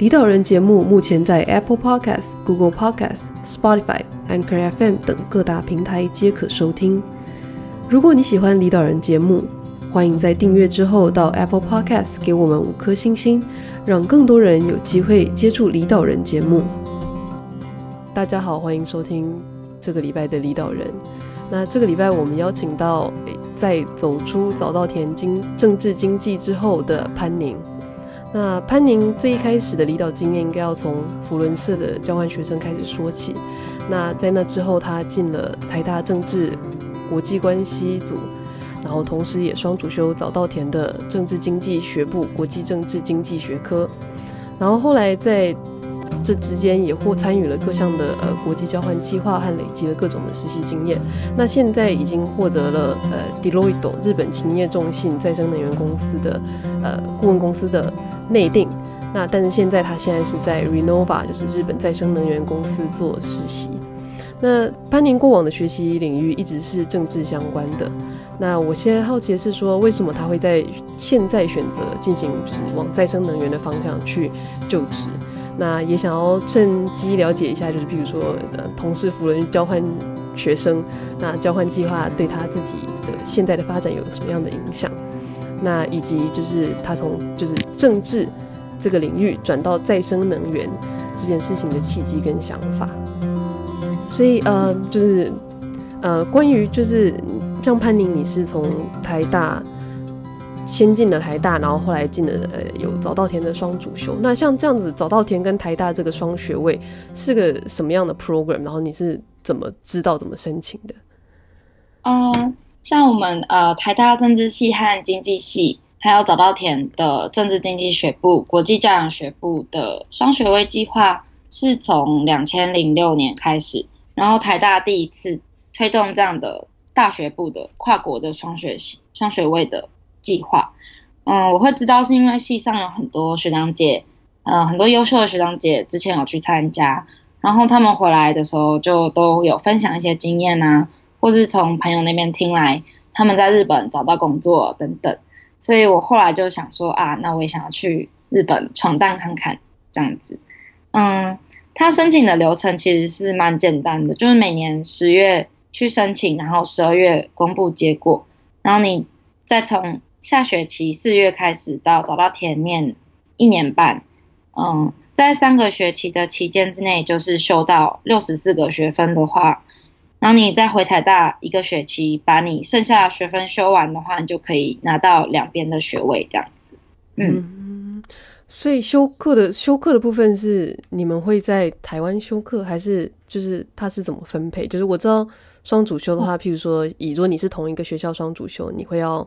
离岛人节目目前在 Apple Podcast、Google Podcast、Spotify、Anchor FM 等各大平台皆可收听。如果你喜欢离岛人节目，欢迎在订阅之后到 Apple Podcast 给我们五颗星星，让更多人有机会接触离岛人节目。大家好，欢迎收听这个礼拜的离岛人。那这个礼拜我们邀请到在走出早稻田经政治经济之后的潘宁。那潘宁最一开始的离岛经验，应该要从福伦社的交换学生开始说起。那在那之后，他进了台大政治国际关系组，然后同时也双主修早稻田的政治经济学部国际政治经济学科。然后后来在这之间也或参与了各项的呃国际交换计划和累积了各种的实习经验。那现在已经获得了呃 Deloitte 日本勤业重信再生能源公司的呃顾问公司的。内定，那但是现在他现在是在 Renova，就是日本再生能源公司做实习。那潘宁过往的学习领域一直是政治相关的。那我现在好奇的是说，为什么他会在现在选择进行就是往再生能源的方向去就职？那也想要趁机了解一下，就是譬如说，呃，同事扶轮交换学生，那交换计划对他自己的现在的发展有什么样的影响？那以及就是他从就是政治这个领域转到再生能源这件事情的契机跟想法，所以呃就是呃关于就是像潘宁，你是从台大先进了台大，然后后来进了呃有早稻田的双主修。那像这样子早稻田跟台大这个双学位是个什么样的 program？然后你是怎么知道怎么申请的？啊、像我们呃台大政治系和经济系，还有早稻田的政治经济学部、国际教养学部的双学位计划，是从两千零六年开始，然后台大第一次推动这样的大学部的跨国的双学双学位的计划。嗯，我会知道是因为系上有很多学长姐，呃，很多优秀的学长姐之前有去参加，然后他们回来的时候就都有分享一些经验啊。或是从朋友那边听来，他们在日本找到工作等等，所以我后来就想说啊，那我也想要去日本闯荡看看这样子。嗯，他申请的流程其实是蛮简单的，就是每年十月去申请，然后十二月公布结果，然后你再从下学期四月开始到找到田念一年半，嗯，在三个学期的期间之内，就是修到六十四个学分的话。然后你再回台大一个学期，把你剩下的学分修完的话，你就可以拿到两边的学位这样子。嗯，嗯，所以修课的修课的部分是你们会在台湾修课，还是就是它是怎么分配？就是我知道双主修的话，譬如说，以如果你是同一个学校双主修，你会要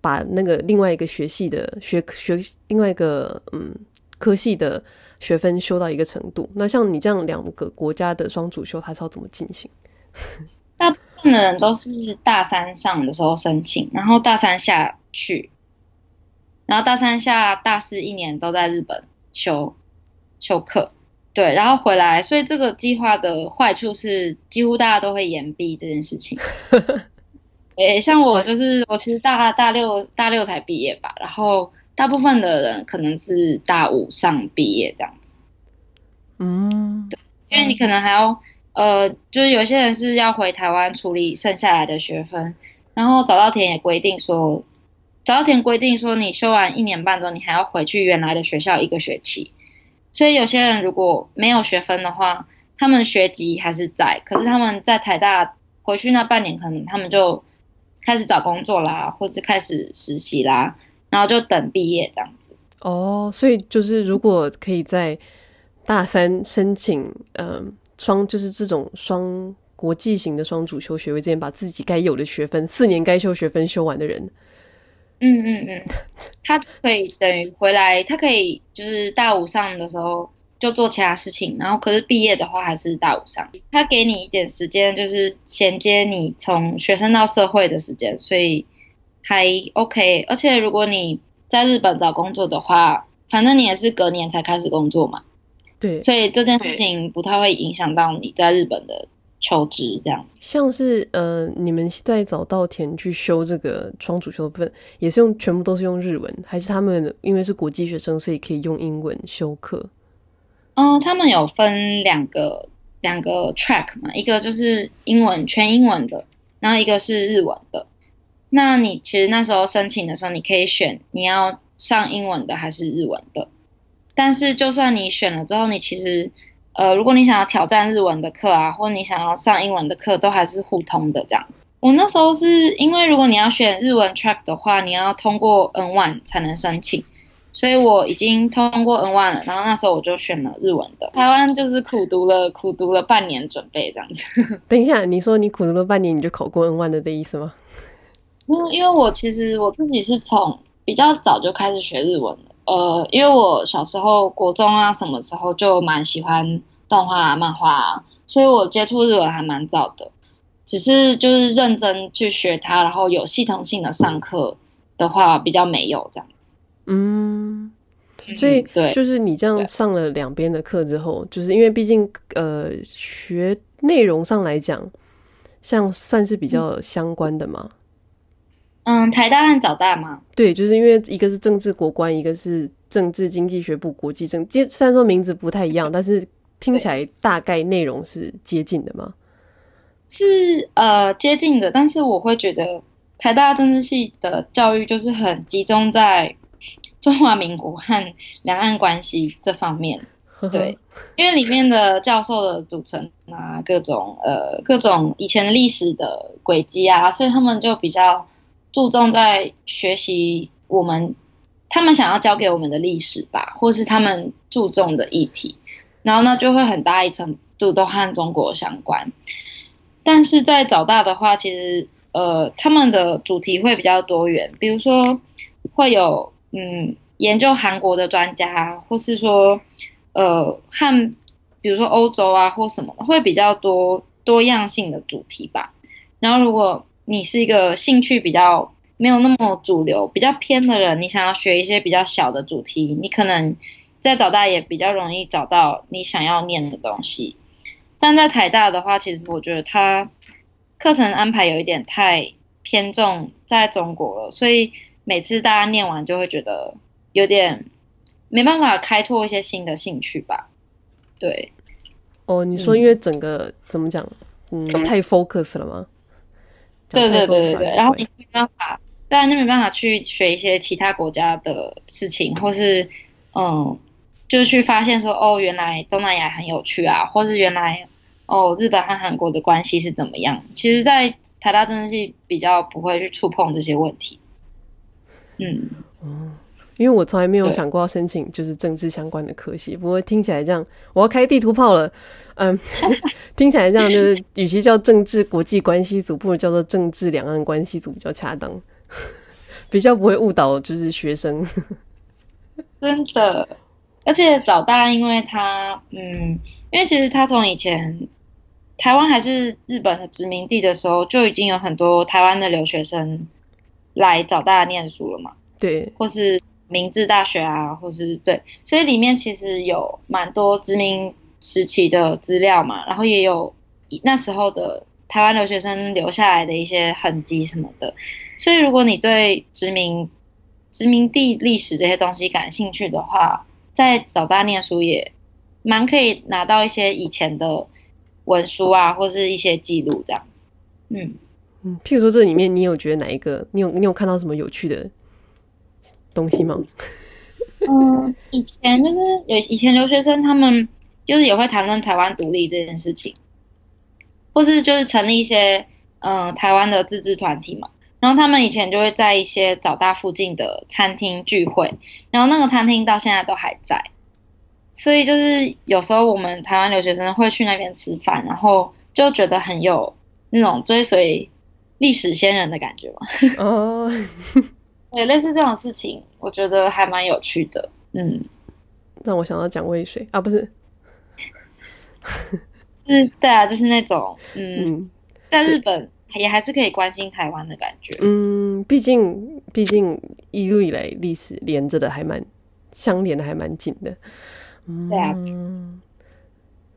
把那个另外一个学系的学学另外一个嗯科系的学分修到一个程度。那像你这样两个国家的双主修，它是要怎么进行？大部分的人都是大三上的时候申请，然后大三下去，然后大三下大四一年都在日本修修课，对，然后回来，所以这个计划的坏处是几乎大家都会延毕这件事情。诶，像我就是我其实大大六大六才毕业吧，然后大部分的人可能是大五上毕业这样子。嗯，对，因为你可能还要。呃，就是有些人是要回台湾处理剩下来的学分，然后早稻田也规定说，早稻田规定说，你修完一年半之后，你还要回去原来的学校一个学期。所以有些人如果没有学分的话，他们学籍还是在，可是他们在台大回去那半年，可能他们就开始找工作啦，或是开始实习啦，然后就等毕业这样子。哦，所以就是如果可以在大三申请，嗯、双就是这种双国际型的双主修学位，之前把自己该有的学分四年该修学分修完的人，嗯嗯嗯，他可以等于回来，他可以就是大五上的时候就做其他事情，然后可是毕业的话还是大五上。他给你一点时间，就是衔接你从学生到社会的时间，所以还 OK。而且如果你在日本找工作的话，反正你也是隔年才开始工作嘛，对，所以这件事情不太会影响到你在日本的求职这样子。像是呃，你们在早稻田去修这个双主修的部分，也是用全部都是用日文，还是他们因为是国际学生，所以可以用英文修课？嗯，他们有分两个两个 track 嘛，一个就是英文全英文的，然后一个是日文的。那你其实那时候申请的时候，你可以选你要上英文的还是日文的。但是就算你选了之后，你其实呃，如果你想要挑战日文的课啊，或者你想要上英文的课，都还是互通的这样子。我那时候是因为如果你要选日文 track 的话，你要通过 N one 才能申请。所以我已经通过 N one 了，然后那时候我就选了日文的。台湾就是苦读了，苦读了半年准备这样子。等一下，你说你苦读了半年你就考过 N one 的的意思吗？因为，因为我其实我自己是从比较早就开始学日文的。呃，因为我小时候国中啊什么时候就蛮喜欢动画啊、漫画啊，所以我接触日文还蛮早的。只是就是认真去学它，然后有系统性的上课的话比较没有这样子。嗯，所以对，就是你这样上了两边的课之后，就是因为毕竟呃学内容上来讲，像算是比较相关的嘛。嗯，台大和早大吗？对，就是因为一个是政治国关，一个是政治经济学部国际政。接虽然说名字不太一样，但是听起来大概内容是接近的吗？是呃接近的，但是我会觉得台大政治系的教育就是很集中在。中华民国和两岸关系这方面，对，因为里面的教授的组成啊，各种呃各种以前历史的轨迹啊，所以他们就比较注重在学习我们他们想要教给我们的历史吧，或是他们注重的议题，然后呢就会很大一程度都和中国相关。但是在早大的话，其实呃他们的主题会比较多元，比如说会有。嗯，研究韩国的专家，或是说，呃，和比如说欧洲啊或什么的，会比较多多样性的主题吧。然后，如果你是一个兴趣比较没有那么主流、比较偏的人，你想要学一些比较小的主题，你可能在早大也比较容易找到你想要念的东西。但在台大的话，其实我觉得它课程安排有一点太偏重在中国了，所以。每次大家念完就会觉得有点没办法开拓一些新的兴趣吧？对。哦，你说因为整个、嗯、怎么讲？嗯，太 focus 了吗？对对对对对。然后你没办法，当然就没办法去学一些其他国家的事情，或是嗯，就去发现说哦，原来东南亚很有趣啊，或是原来哦，日本和韩国的关系是怎么样？其实，在台大政治系比较不会去触碰这些问题。嗯，哦，因为我从来没有想过要申请就是政治相关的科系，不过听起来这样，我要开地图炮了。嗯，听起来这样就是，与其叫政治国际关系组，不如叫做政治两岸关系组比较恰当，比较不会误导就是学生。真的，而且早大，因为他，嗯，因为其实他从以前台湾还是日本的殖民地的时候，就已经有很多台湾的留学生。来找大家念书了嘛？对，或是明治大学啊，或是对，所以里面其实有蛮多殖民时期的资料嘛，然后也有那时候的台湾留学生留下来的一些痕迹什么的。所以如果你对殖民殖民地历史这些东西感兴趣的话，在早大念书也蛮可以拿到一些以前的文书啊，或是一些记录这样子，嗯。嗯，譬如说这里面，你有觉得哪一个？你有你有看到什么有趣的东西吗？嗯，以前就是有以前留学生，他们就是也会谈论台湾独立这件事情，或是就是成立一些嗯、呃、台湾的自治团体嘛。然后他们以前就会在一些早大附近的餐厅聚会，然后那个餐厅到现在都还在。所以就是有时候我们台湾留学生会去那边吃饭，然后就觉得很有那种追随。历史先人的感觉嘛？哦，对，类似这种事情，我觉得还蛮有趣的。嗯，让我想到蒋渭水啊，不是，是，对啊，就是那种，嗯，嗯在日本也还是可以关心台湾的感觉。嗯，毕竟毕竟一路以来历史连着的还蛮相连的，还蛮紧的。嗯，对啊。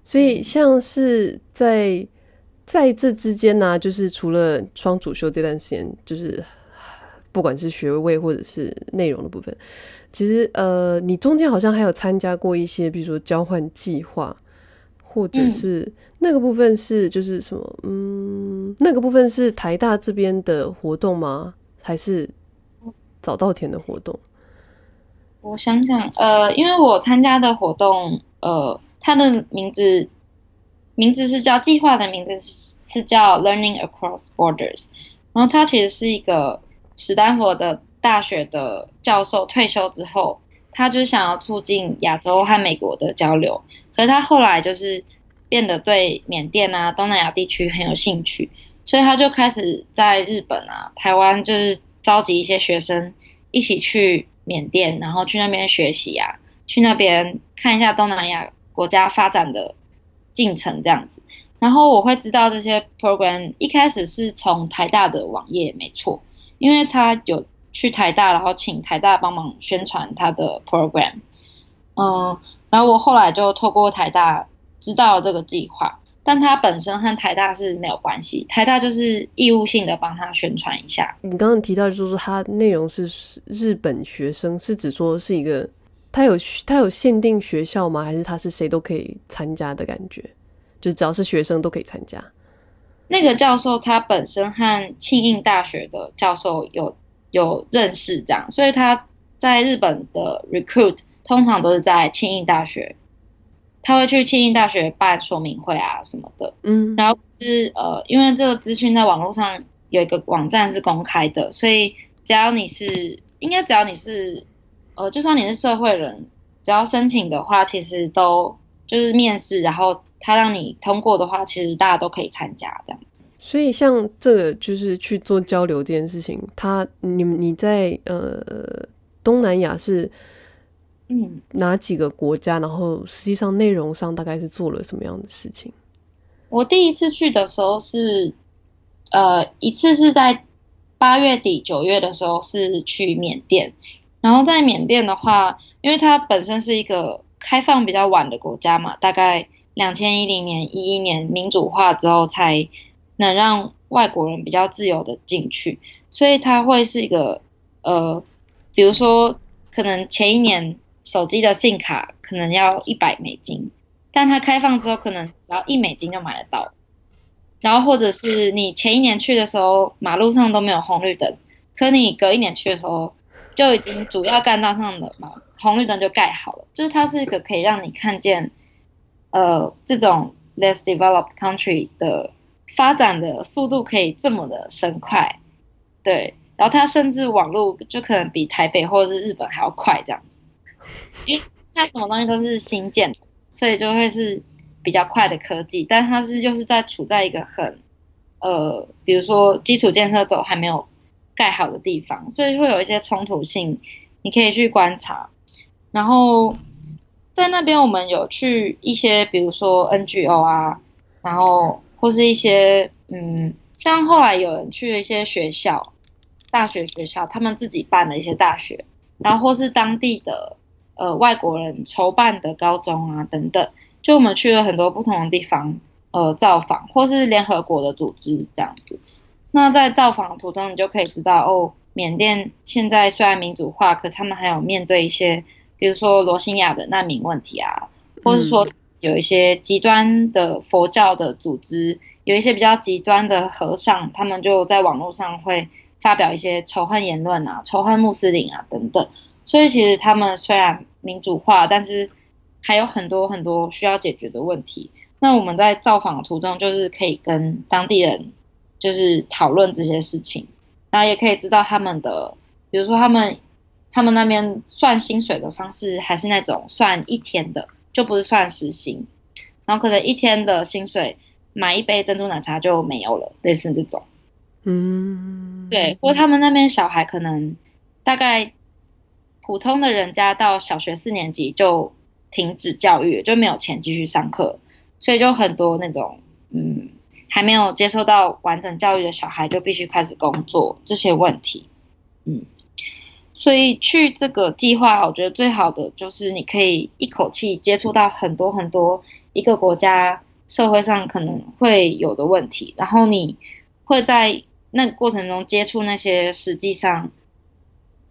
所以像是在在这之间呢、啊，就是除了双主修这段时间，就是不管是学位或者是内容的部分。其实，呃，你中间好像还有参加过一些，比如说交换计划，或者是那个部分是就是什么，嗯，那个部分是台大这边的活动吗？还是早稻田的活动？我想想，呃，因为我参加的活动，呃，它的名字名字是叫计划的名字是是叫 Learning Across Borders，然后它其实是一个史丹佛的。大学的教授退休之后，他就想要促进亚洲和美国的交流。可是他后来就是变得对缅甸啊、东南亚地区很有兴趣，所以他就开始在日本啊、台湾，就是召集一些学生一起去缅甸，然后去那边学习啊，去那边看一下东南亚国家发展的进程这样子。然后我会知道这些 program 一开始是从台大的网页，没错，因为他有。去台大，然后请台大帮忙宣传他的 program，嗯，然后我后来就透过台大知道了这个计划，但他本身和台大是没有关系，台大就是义务性的帮他宣传一下。你刚刚提到就是说他内容是日本学生，是指说是一个他有他有限定学校吗？还是他是谁都可以参加的感觉？就只要是学生都可以参加。那个教授他本身和庆应大学的教授有。有认识这样，所以他在日本的 recruit 通常都是在庆应大学，他会去庆应大学办说明会啊什么的，嗯，然后是呃，因为这个资讯在网络上有一个网站是公开的，所以只要你是，应该只要你是，呃，就算你是社会人，只要申请的话，其实都就是面试，然后他让你通过的话，其实大家都可以参加这样子。所以，像这个就是去做交流这件事情，他你你在呃东南亚是嗯哪几个国家？然后实际上内容上大概是做了什么样的事情？我第一次去的时候是呃一次是在八月底九月的时候是去缅甸，然后在缅甸的话，因为它本身是一个开放比较晚的国家嘛，大概两千一零年一一年民主化之后才。能让外国人比较自由的进去，所以它会是一个呃，比如说可能前一年手机的 SIM 卡可能要一百美金，但它开放之后可能只要一美金就买得到，然后或者是你前一年去的时候马路上都没有红绿灯，可你隔一年去的时候就已经主要干道上的嘛红绿灯就盖好了，就是它是一个可以让你看见呃这种 less developed country 的。发展的速度可以这么的深快，对，然后它甚至网络就可能比台北或者是日本还要快这样子，因为它什么东西都是新建的，所以就会是比较快的科技，但它是又是在处在一个很呃，比如说基础建设都还没有盖好的地方，所以会有一些冲突性，你可以去观察。然后在那边我们有去一些，比如说 NGO 啊，然后。或是一些嗯，像后来有人去了一些学校，大学学校，他们自己办了一些大学，然后或是当地的呃外国人筹办的高中啊等等，就我们去了很多不同的地方呃造访，或是联合国的组织这样子。那在造访途中，你就可以知道哦，缅甸现在虽然民主化，可他们还有面对一些，比如说罗兴亚的难民问题啊，或是说。有一些极端的佛教的组织，有一些比较极端的和尚，他们就在网络上会发表一些仇恨言论啊，仇恨穆斯林啊等等。所以其实他们虽然民主化，但是还有很多很多需要解决的问题。那我们在造访的途中，就是可以跟当地人就是讨论这些事情，然后也可以知道他们的，比如说他们他们那边算薪水的方式，还是那种算一天的。就不是算时薪，然后可能一天的薪水买一杯珍珠奶茶就没有了，类似这种。嗯，对，或他们那边小孩可能大概普通的人家到小学四年级就停止教育，就没有钱继续上课，所以就很多那种嗯还没有接受到完整教育的小孩就必须开始工作这些问题，嗯，所以去这个计划，我觉得最好的就是你可以一口气接触到很多很多一个国家社会上可能会有的问题，然后你会在那个过程中接触那些实际上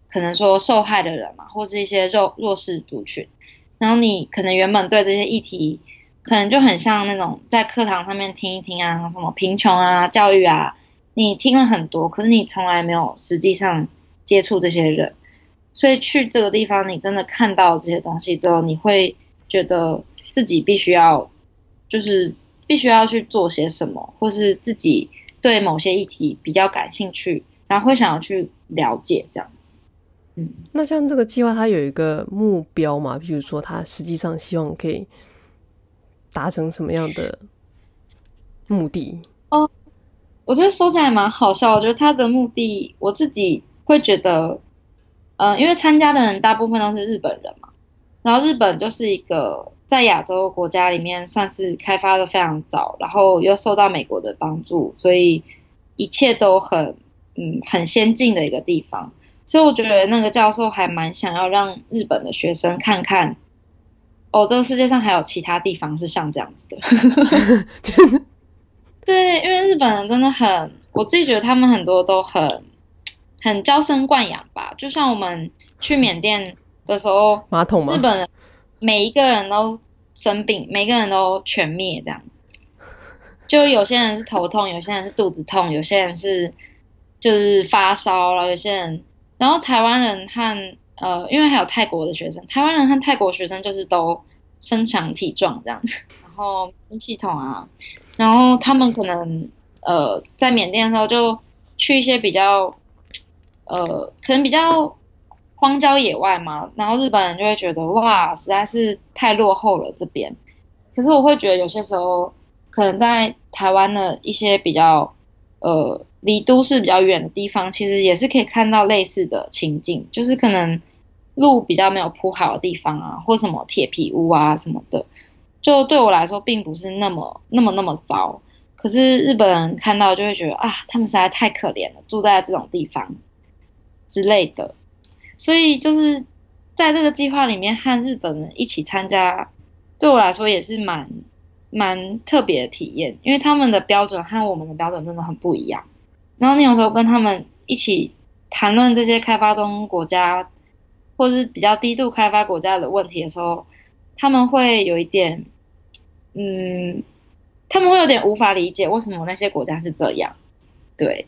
可能说受害的人嘛，或是一些弱弱势族群，然后你可能原本对这些议题可能就很像那种在课堂上面听一听啊，什么贫穷啊、教育啊，你听了很多，可是你从来没有实际上接触这些人，所以去这个地方，你真的看到这些东西之后，你会觉得自己必须要就是必须要去做些什么，或是自己。对某些议题比较感兴趣，然后会想要去了解这样子。嗯，那像这个计划，它有一个目标嘛？比如说，它实际上希望可以达成什么样的目的？哦，我觉得说起来蛮好笑。我觉得它的目的，我自己会觉得，嗯、呃，因为参加的人大部分都是日本人嘛，然后日本就是一个。在亚洲国家里面，算是开发的非常早，然后又受到美国的帮助，所以一切都很嗯很先进的一个地方。所以我觉得那个教授还蛮想要让日本的学生看看，哦，这个世界上还有其他地方是像这样子的。对，因为日本人真的很，我自己觉得他们很多都很很娇生惯养吧。就像我们去缅甸的时候，马桶吗？日本人。每一个人都生病，每个人都全灭这样子。就有些人是头痛，有些人是肚子痛，有些人是就是发烧了，有些人。然后台湾人和呃，因为还有泰国的学生，台湾人和泰国学生就是都身强体壮这样子。然后系统啊，然后他们可能呃在缅甸的时候就去一些比较呃可能比较。荒郊野外嘛，然后日本人就会觉得哇，实在是太落后了这边。可是我会觉得有些时候，可能在台湾的一些比较呃离都市比较远的地方，其实也是可以看到类似的情景，就是可能路比较没有铺好的地方啊，或什么铁皮屋啊什么的，就对我来说并不是那么那么那么糟。可是日本人看到就会觉得啊，他们实在太可怜了，住在这种地方之类的。所以就是在这个计划里面和日本人一起参加，对我来说也是蛮蛮特别的体验，因为他们的标准和我们的标准真的很不一样。然后你有时候跟他们一起谈论这些开发中国家或是比较低度开发国家的问题的时候，他们会有一点，嗯，他们会有点无法理解为什么那些国家是这样，对。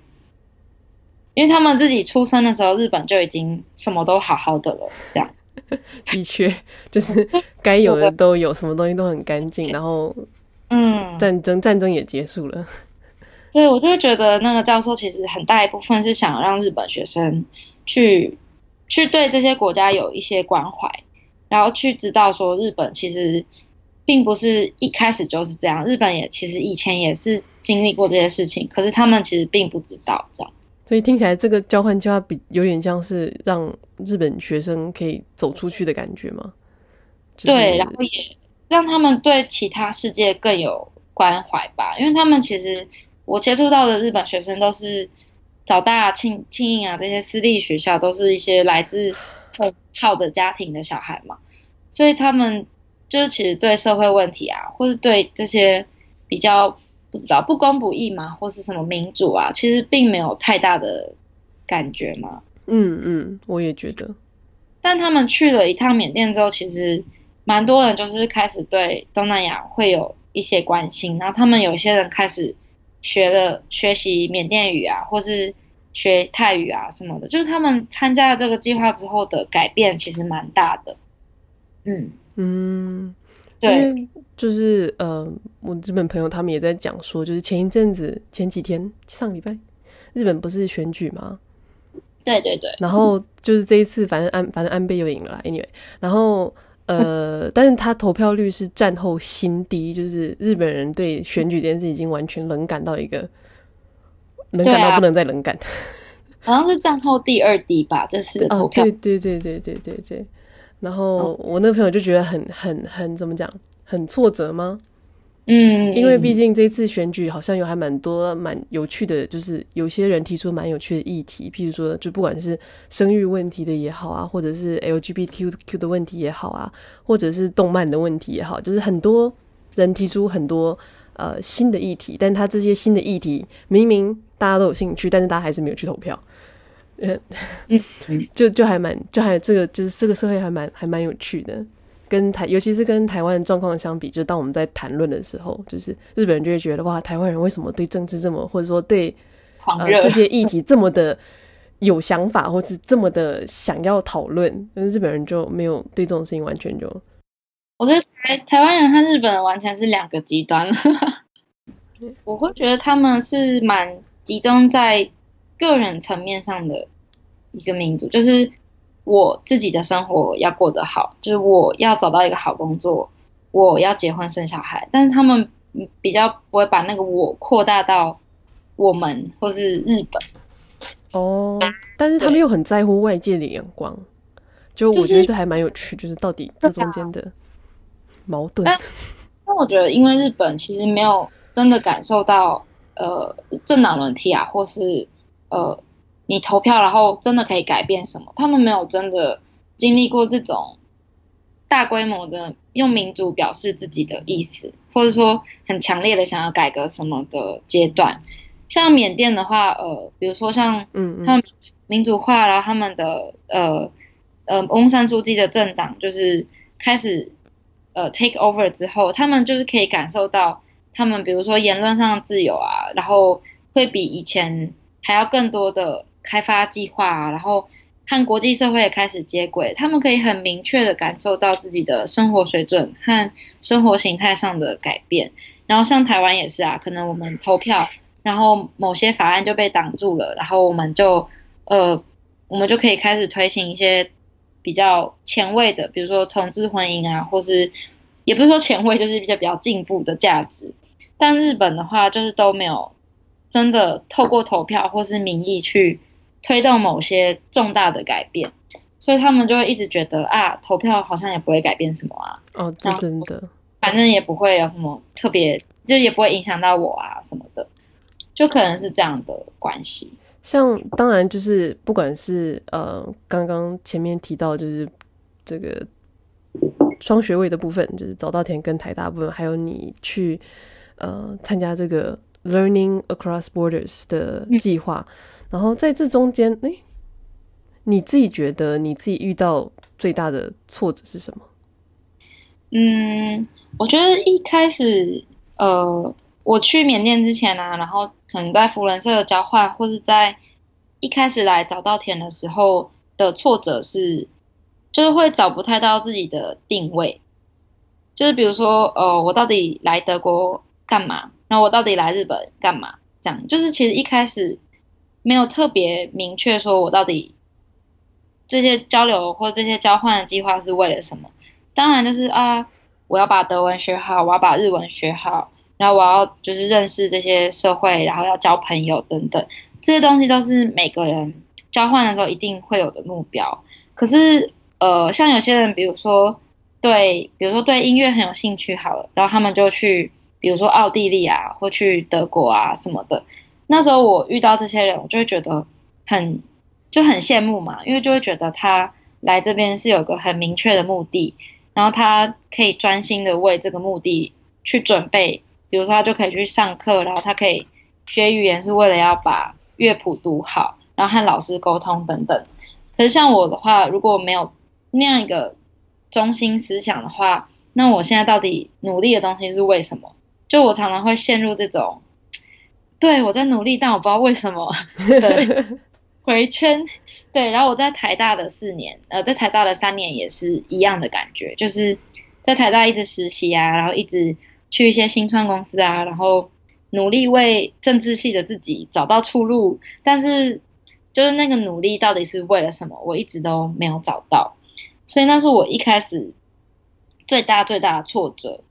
因为他们自己出生的时候，日本就已经什么都好好的了，这样。的确，就是该有的都有，什么东西都很干净，然后，嗯，战争战争也结束了。对，我就会觉得那个教授其实很大一部分是想让日本学生去去对这些国家有一些关怀，然后去知道说日本其实并不是一开始就是这样，日本也其实以前也是经历过这些事情，可是他们其实并不知道这样。所以听起来，这个交换计划比有点像是让日本学生可以走出去的感觉吗？对，然后也让他们对其他世界更有关怀吧。因为他们其实我接触到的日本学生都是早大、庆庆应啊这些私立学校，都是一些来自很好的家庭的小孩嘛，所以他们就是其实对社会问题啊，或是对这些比较。不知道不公不义嘛，或是什么民主啊，其实并没有太大的感觉嘛。嗯嗯，我也觉得。但他们去了一趟缅甸之后，其实蛮多人就是开始对东南亚会有一些关心，然后他们有些人开始学了学习缅甸语啊，或是学泰语啊什么的，就是他们参加了这个计划之后的改变其实蛮大的。嗯嗯。对，就是呃，我日本朋友他们也在讲说，就是前一阵子前几天上礼拜，日本不是选举吗？对对对。然后就是这一次，反正安反正安倍又赢了啦，anyway。然后呃，但是他投票率是战后新低，就是日本人对选举这件事已经完全冷感到一个冷感到不能再冷感。好像是战后第二低吧，这次的投票。哦，对对对对对对对。然后我那个朋友就觉得很很很怎么讲，很挫折吗？嗯，因为毕竟这次选举好像有还蛮多蛮有趣的，就是有些人提出蛮有趣的议题，譬如说，就不管是生育问题的也好啊，或者是 LGBTQ 的问题也好啊，或者是动漫的问题也好，就是很多人提出很多呃新的议题，但他这些新的议题明明大家都有兴趣，但是大家还是没有去投票，嗯，就就还蛮就还这个就是这个社会还蛮还蛮有趣的。跟台，尤其是跟台湾的状况相比，就当我们在谈论的时候，就是日本人就会觉得哇，台湾人为什么对政治这么，或者说对呃这些议题这么的有想法，或是这么的想要讨论？但是日本人就没有对这种事情完全就，我觉得台台湾人和日本人完全是两个极端 了。我会觉得他们是蛮集中在个人层面上的一个民族，就是。我自己的生活要过得好，就是我要找到一个好工作，我要结婚生小孩。但是他们比较不会把那个我扩大到我们或是日本。哦，但是他们又很在乎外界的眼光，就我觉得这还蛮有趣，就是到底这中间的矛盾。但，但我觉得，因为日本其实没有真的感受到呃政党轮替啊，或是呃。你投票，然后真的可以改变什么？他们没有真的经历过这种大规模的用民主表示自己的意思，或者说很强烈的想要改革什么的阶段。像缅甸的话，呃，比如说像嗯，他们民主化，然后他们的呃呃翁山书记的政党就是开始呃 take over 之后，他们就是可以感受到他们比如说言论上的自由啊，然后会比以前还要更多的。开发计划啊，然后和国际社会也开始接轨，他们可以很明确的感受到自己的生活水准和生活形态上的改变。然后像台湾也是啊，可能我们投票，然后某些法案就被挡住了，然后我们就呃，我们就可以开始推行一些比较前卫的，比如说同志婚姻啊，或是也不是说前卫，就是比较比较进步的价值。但日本的话，就是都没有真的透过投票或是民意去。推动某些重大的改变，所以他们就会一直觉得啊，投票好像也不会改变什么啊。哦，这真的，反正也不会有什么特别，就也不会影响到我啊什么的，就可能是这样的关系。像当然就是不管是呃刚刚前面提到就是这个双学位的部分，就是早稻田跟台大部分，还有你去呃参加这个 Learning Across Borders 的计划。嗯然后在这中间，哎，你自己觉得你自己遇到最大的挫折是什么？嗯，我觉得一开始，呃，我去缅甸之前啊，然后可能在扶轮社的交换，或是在一开始来找稻田的时候的挫折是，就是会找不太到自己的定位，就是比如说，呃，我到底来德国干嘛？然后我到底来日本干嘛？这样，就是其实一开始。没有特别明确说，我到底这些交流或这些交换的计划是为了什么？当然就是啊，我要把德文学好，我要把日文学好，然后我要就是认识这些社会，然后要交朋友等等，这些东西都是每个人交换的时候一定会有的目标。可是呃，像有些人，比如说对，比如说对音乐很有兴趣好了，然后他们就去，比如说奥地利啊，或去德国啊什么的。那时候我遇到这些人，我就会觉得很就很羡慕嘛，因为就会觉得他来这边是有个很明确的目的，然后他可以专心的为这个目的去准备，比如说他就可以去上课，然后他可以学语言是为了要把乐谱读好，然后和老师沟通等等。可是像我的话，如果没有那样一个中心思想的话，那我现在到底努力的东西是为什么？就我常常会陷入这种。对，我在努力，但我不知道为什么。对，回圈。对，然后我在台大的四年，呃，在台大的三年也是一样的感觉，就是在台大一直实习啊，然后一直去一些新创公司啊，然后努力为政治系的自己找到出路，但是就是那个努力到底是为了什么，我一直都没有找到，所以那是我一开始最大最大的挫折。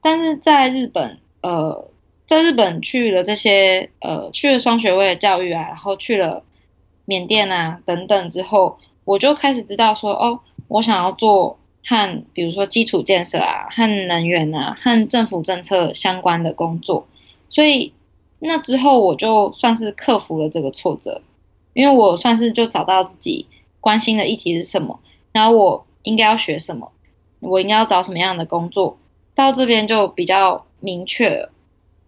但是在日本，呃。在日本去了这些呃，去了双学位的教育啊，然后去了缅甸啊等等之后，我就开始知道说，哦，我想要做和比如说基础建设啊、和能源啊、和政府政策相关的工作，所以那之后我就算是克服了这个挫折，因为我算是就找到自己关心的议题是什么，然后我应该要学什么，我应该要找什么样的工作，到这边就比较明确了。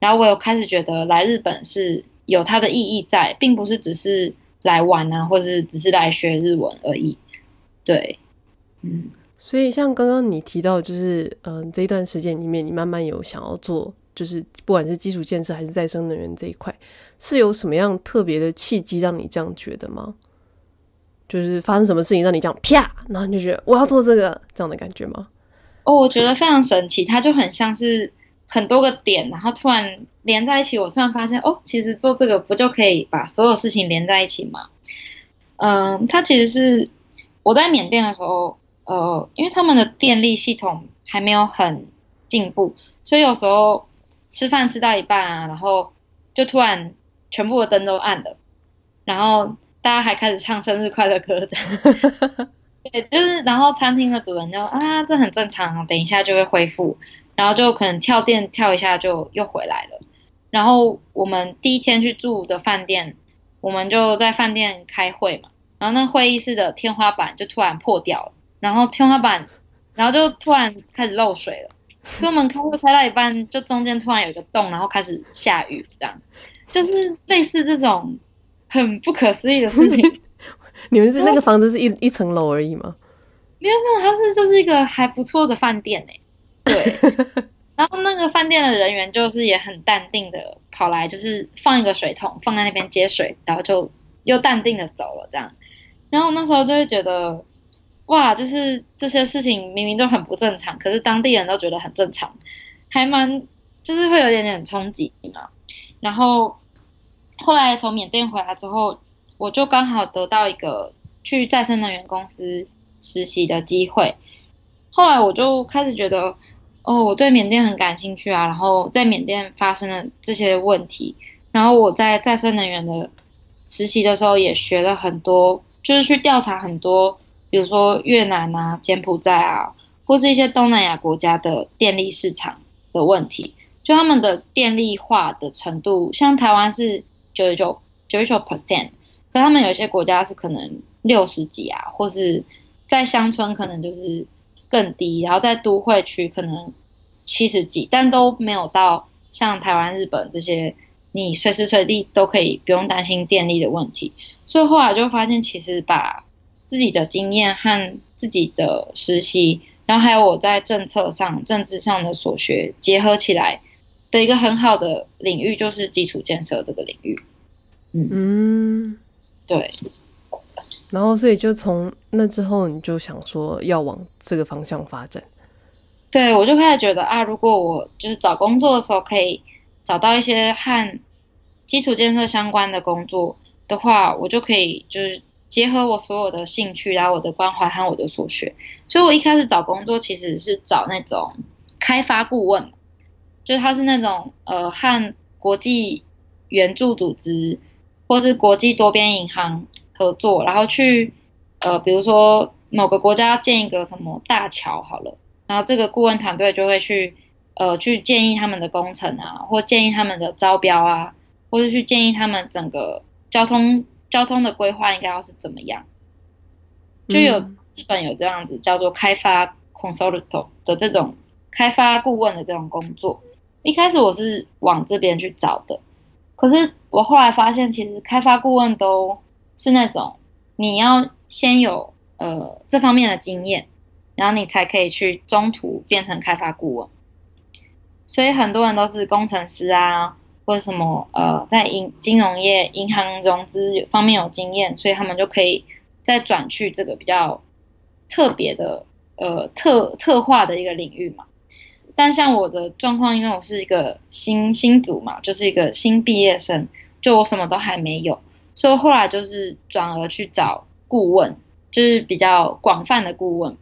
然后我有开始觉得来日本是有它的意义在，并不是只是来玩啊，或者是只是来学日文而已。对，嗯，所以像刚刚你提到，就是嗯、呃，这一段时间里面，你慢慢有想要做，就是不管是基础建设还是再生能源这一块，是有什么样特别的契机让你这样觉得吗？就是发生什么事情让你这样啪，然后你就觉得我要做这个这样的感觉吗？哦，我觉得非常神奇，它就很像是很多个点，然后突然连在一起。我突然发现，哦，其实做这个不就可以把所有事情连在一起吗？嗯，它其实是。我在缅甸的时候，呃，因为他们的电力系统还没有很进步，所以有时候吃饭吃到一半啊，然后就突然全部的灯都暗了，然后大家还开始唱生日快乐歌的，对，就是然后餐厅的主人就啊，这很正常，等一下就会恢复，然后就可能跳电跳一下就又回来了。然后我们第一天去住的饭店，我们就在饭店开会嘛。然后那会议室的天花板就突然破掉了，然后天花板，然后就突然开始漏水了，所以我们开会开到一半，就中间突然有一个洞，然后开始下雨，这样，就是类似这种很不可思议的事情。你们是那个房子是一一层楼而已吗？没有没有，它是就是一个还不错的饭店哎，对。然后那个饭店的人员就是也很淡定的跑来，就是放一个水桶放在那边接水，然后就又淡定的走了这样。然后那时候就会觉得，哇，就是这些事情明明都很不正常，可是当地人都觉得很正常，还蛮就是会有点点冲击嘛。然后后来从缅甸回来之后，我就刚好得到一个去再生能源公司实习的机会。后来我就开始觉得，哦，我对缅甸很感兴趣啊。然后在缅甸发生了这些问题，然后我在再生能源的实习的时候也学了很多。就是去调查很多，比如说越南啊、柬埔寨啊，或是一些东南亚国家的电力市场的问题，就他们的电力化的程度，像台湾是九十九、九十九 percent，可他们有些国家是可能六十几啊，或是在乡村可能就是更低，然后在都会区可能七十几，但都没有到像台湾、日本这些。你随时随地都可以不用担心电力的问题，所以后来就发现，其实把自己的经验和自己的实习，然后还有我在政策上、政治上的所学结合起来的一个很好的领域，就是基础建设这个领域。嗯，嗯对。然后，所以就从那之后，你就想说要往这个方向发展。对，我就开始觉得啊，如果我就是找工作的时候可以。找到一些和基础建设相关的工作的话，我就可以就是结合我所有的兴趣，然后我的关怀和我的所学。所以我一开始找工作其实是找那种开发顾问，就是他是那种呃和国际援助组织或是国际多边银行合作，然后去呃比如说某个国家建一个什么大桥好了，然后这个顾问团队就会去。呃，去建议他们的工程啊，或建议他们的招标啊，或者去建议他们整个交通交通的规划应该要是怎么样。就有日本有这样子叫做开发 consultant 的这种开发顾问的这种工作。一开始我是往这边去找的，可是我后来发现，其实开发顾问都是那种你要先有呃这方面的经验，然后你才可以去中途变成开发顾问。所以很多人都是工程师啊，或者什么呃，在银金融业、银行融资方面有经验，所以他们就可以再转去这个比较特别的呃特特化的一个领域嘛。但像我的状况，因为我是一个新新组嘛，就是一个新毕业生，就我什么都还没有，所以后来就是转而去找顾问，就是比较广泛的顾问，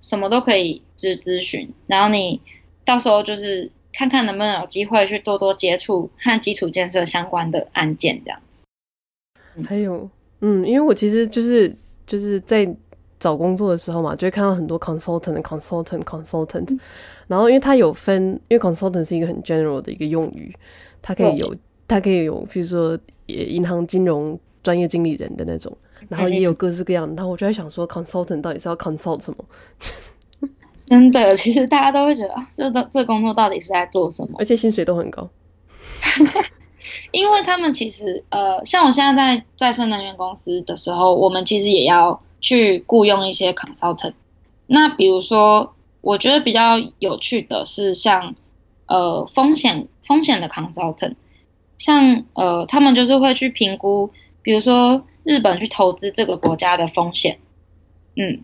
什么都可以就是咨询，然后你。到时候就是看看能不能有机会去多多接触和基础建设相关的案件，这样子。还有，嗯，因为我其实就是就是在找工作的时候嘛，就会看到很多 consultant、consultant、consultant，然后因为它有分，因为 consultant 是一个很 general 的一个用语，它可以有，它可以有，比如说银行金融专业经理人的那种，然后也有各式各样的。然后我就在想说，consultant 到底是要 consult 什么？真的，其实大家都会觉得啊，这都这工作到底是在做什么？而且薪水都很高，因为他们其实呃，像我现在在再生能源公司的时候，我们其实也要去雇佣一些 consultant。那比如说，我觉得比较有趣的是像呃风险风险的 consultant，像呃他们就是会去评估，比如说日本去投资这个国家的风险，嗯。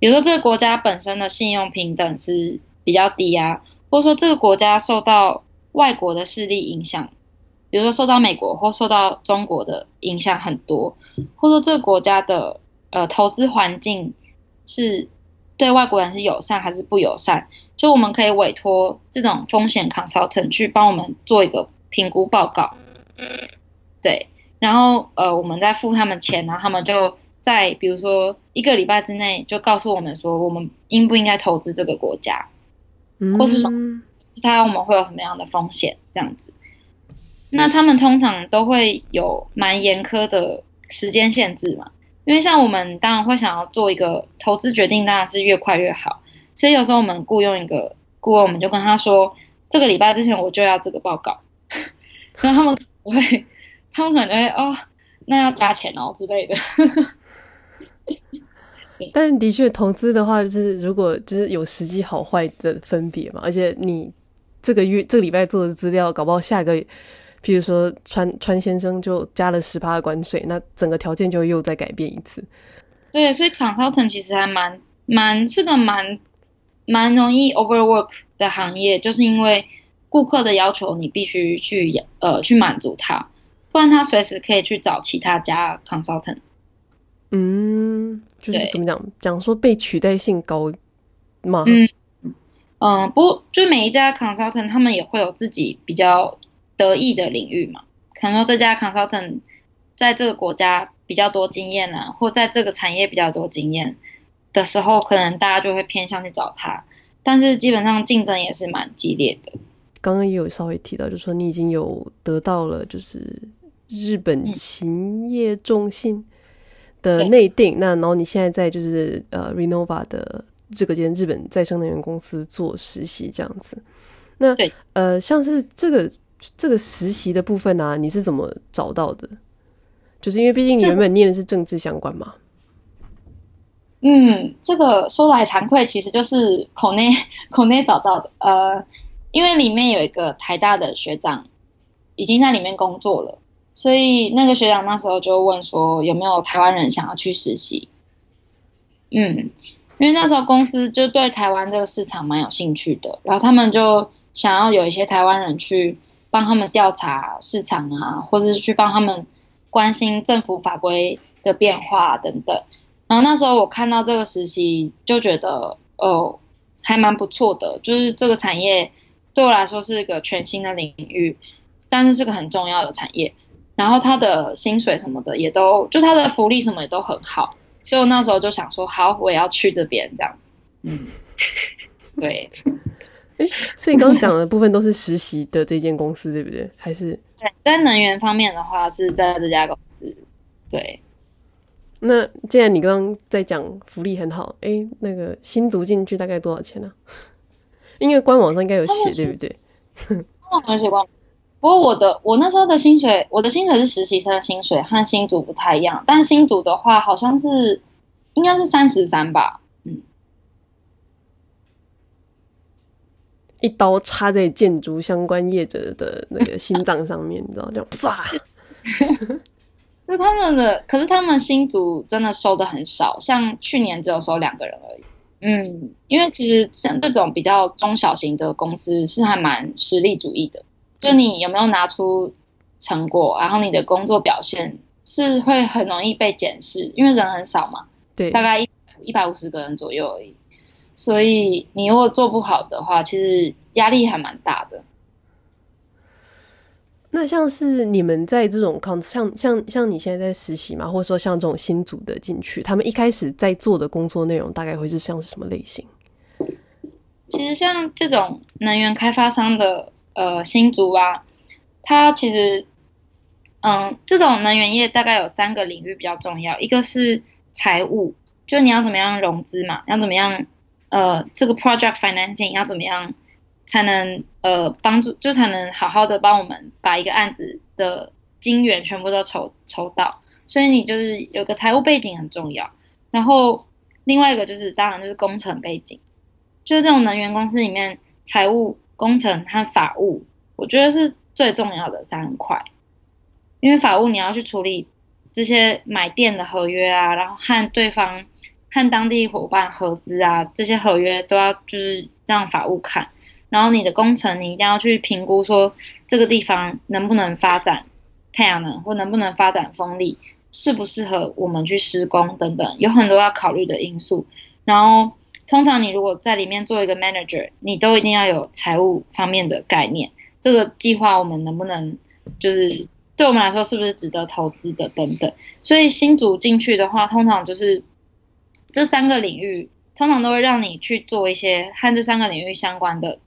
比如说，这个国家本身的信用平等是比较低啊，或者说这个国家受到外国的势力影响，比如说受到美国或受到中国的影响很多，或者说这个国家的呃投资环境是对外国人是友善还是不友善，就我们可以委托这种风险 consultant 去帮我们做一个评估报告，对，然后呃我们再付他们钱，然后他们就。在比如说一个礼拜之内，就告诉我们说，我们应不应该投资这个国家，或是说，是他我们会有什么样的风险这样子。那他们通常都会有蛮严苛的时间限制嘛，因为像我们当然会想要做一个投资决定，当然是越快越好。所以有时候我们雇佣一个顾问，我们就跟他说，这个礼拜之前我就要这个报告，然后他们会，他们可能就会哦，那要加钱哦之类的。但的确，投资的话，就是如果就是有实际好坏的分别嘛。而且你这个月这个礼拜做的资料，搞不好下个月，譬如说川川先生就加了十趴的关税，那整个条件就又再改变一次。对，所以 consultant 其实还蛮蛮是个蛮蛮容易 overwork 的行业，就是因为顾客的要求你必须去呃去满足他，不然他随时可以去找其他家 consultant。嗯，就是怎么讲讲说被取代性高吗？嗯嗯，不过就每一家 consultant 他们也会有自己比较得意的领域嘛。可能说这家 consultant 在这个国家比较多经验啊，或在这个产业比较多经验的时候，可能大家就会偏向去找他。但是基本上竞争也是蛮激烈的。刚刚也有稍微提到，就是说你已经有得到了就是日本勤业众信。的内定，那然后你现在在就是呃 Renova 的这个间日本再生能源公司做实习这样子，那对呃像是这个这个实习的部分啊，你是怎么找到的？就是因为毕竟你原本念的是政治相关嘛。嗯，这个说来惭愧，其实就是口内 口内找到的。呃，因为里面有一个台大的学长已经在里面工作了。所以那个学长那时候就问说，有没有台湾人想要去实习？嗯，因为那时候公司就对台湾这个市场蛮有兴趣的，然后他们就想要有一些台湾人去帮他们调查市场啊，或者是去帮他们关心政府法规的变化等等。然后那时候我看到这个实习，就觉得哦，还蛮不错的，就是这个产业对我来说是一个全新的领域，但是是个很重要的产业。然后他的薪水什么的也都，就他的福利什么也都很好，所以我那时候就想说，好，我也要去这边这样子。嗯，对。诶，所以刚刚讲的部分都是实习的这间公司，对不对？还是？对，在能源方面的话是在这家公司。对。那既然你刚刚在讲福利很好，诶，那个新卒进去大概多少钱呢？因为官网上应该有写，对不对？官网有写过。不过我的我那时候的薪水，我的薪水是实习生的薪水，和新组不太一样。但新组的话，好像是应该是三十三吧。嗯，一刀插在建筑相关业者的那个心脏上面，你知道，这样唰。就他们的，可是他们新组真的收的很少，像去年只有收两个人而已。嗯，因为其实像这种比较中小型的公司是还蛮实力主义的。就你有没有拿出成果，然后你的工作表现是会很容易被检视，因为人很少嘛，对，大概一一百五十个人左右而已，所以你如果做不好的话，其实压力还蛮大的。那像是你们在这种像像像你现在在实习嘛，或者说像这种新组的进去，他们一开始在做的工作内容大概会是像是什么类型？其实像这种能源开发商的呃新组啊，它其实嗯，这种能源业大概有三个领域比较重要，一个是财务，就你要怎么样融资嘛，要怎么样呃这个 project financing 要怎么样。才能呃帮助，就才能好好的帮我们把一个案子的金源全部都筹筹到，所以你就是有个财务背景很重要。然后另外一个就是当然就是工程背景，就是这种能源公司里面财务、工程和法务，我觉得是最重要的三块。因为法务你要去处理这些买电的合约啊，然后和对方、和当地伙伴合资啊，这些合约都要就是让法务看。然后你的工程，你一定要去评估说这个地方能不能发展太阳能，或能不能发展风力，适不适合我们去施工等等，有很多要考虑的因素。然后通常你如果在里面做一个 manager，你都一定要有财务方面的概念。这个计划我们能不能就是对我们来说是不是值得投资的等等。所以新组进去的话，通常就是这三个领域，通常都会让你去做一些和这三个领域相关的。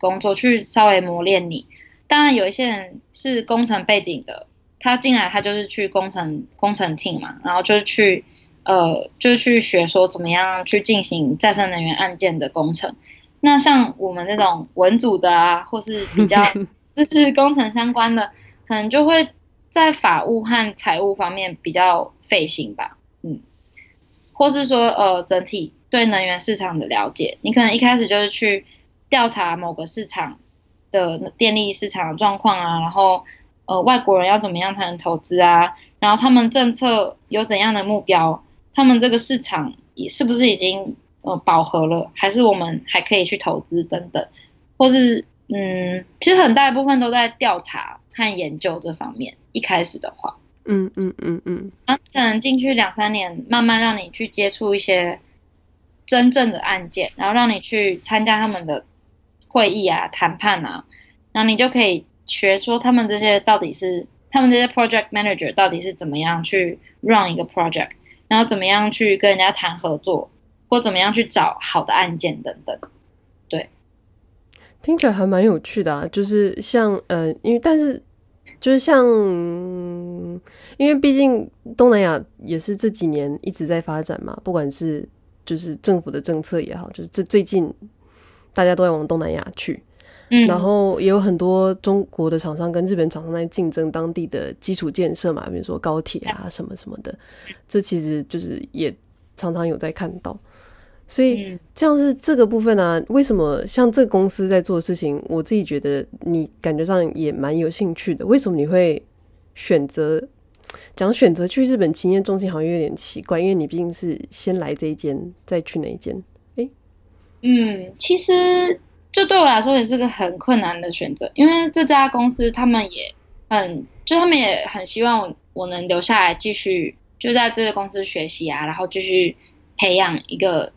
工作去稍微磨练你，当然有一些人是工程背景的，他进来他就是去工程工程 team 嘛，然后就是去呃就是去学说怎么样去进行再生能源案件的工程。那像我们这种文组的啊，或是比较 就是工程相关的，可能就会在法务和财务方面比较费心吧，嗯，或是说呃整体对能源市场的了解，你可能一开始就是去。调查某个市场的电力市场的状况啊，然后呃外国人要怎么样才能投资啊？然后他们政策有怎样的目标？他们这个市场也是不是已经呃饱和了？还是我们还可以去投资等等？或是嗯，其实很大一部分都在调查和研究这方面。一开始的话，嗯嗯嗯嗯，那可能进去两三年，慢慢让你去接触一些真正的案件，然后让你去参加他们的。会议啊，谈判啊，然后你就可以学说他们这些到底是他们这些 project manager 到底是怎么样去 run 一个 project，然后怎么样去跟人家谈合作，或怎么样去找好的案件等等。对，听起来还蛮有趣的啊，就是像呃，因为但是就是像，因为毕竟东南亚也是这几年一直在发展嘛，不管是就是政府的政策也好，就是这最近。大家都在往东南亚去，嗯，然后也有很多中国的厂商跟日本厂商在竞争当地的基础建设嘛，比如说高铁啊什么什么的，这其实就是也常常有在看到。所以像是这个部分呢，啊，为什么像这个公司在做的事情，我自己觉得你感觉上也蛮有兴趣的。为什么你会选择讲选择去日本经验中心，好像有点奇怪，因为你毕竟是先来这一间，再去那一间？嗯，其实这对我来说也是个很困难的选择，因为这家公司他们也很，就他们也很希望我我能留下来继续就在这个公司学习啊，然后继续培养一个，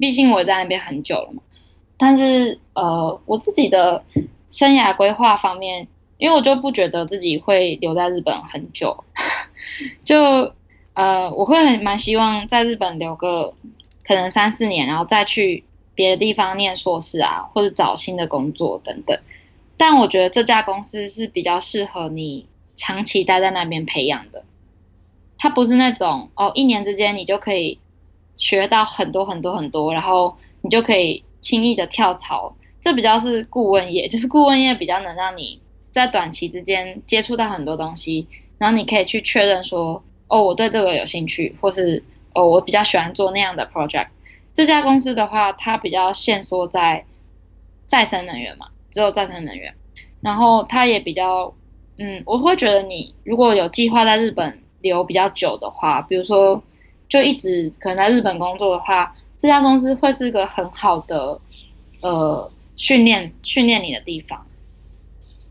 毕竟我在那边很久了嘛。但是呃，我自己的生涯规划方面，因为我就不觉得自己会留在日本很久，就呃，我会很蛮希望在日本留个可能三四年，然后再去。别的地方念硕士啊，或者找新的工作等等，但我觉得这家公司是比较适合你长期待在那边培养的。它不是那种哦，一年之间你就可以学到很多很多很多，然后你就可以轻易的跳槽。这比较是顾问业，就是顾问业比较能让你在短期之间接触到很多东西，然后你可以去确认说，哦，我对这个有兴趣，或是哦，我比较喜欢做那样的 project。这家公司的话，它比较限缩在再生能源嘛，只有再生能源。然后它也比较，嗯，我会觉得你如果有计划在日本留比较久的话，比如说就一直可能在日本工作的话，这家公司会是一个很好的呃训练训练你的地方。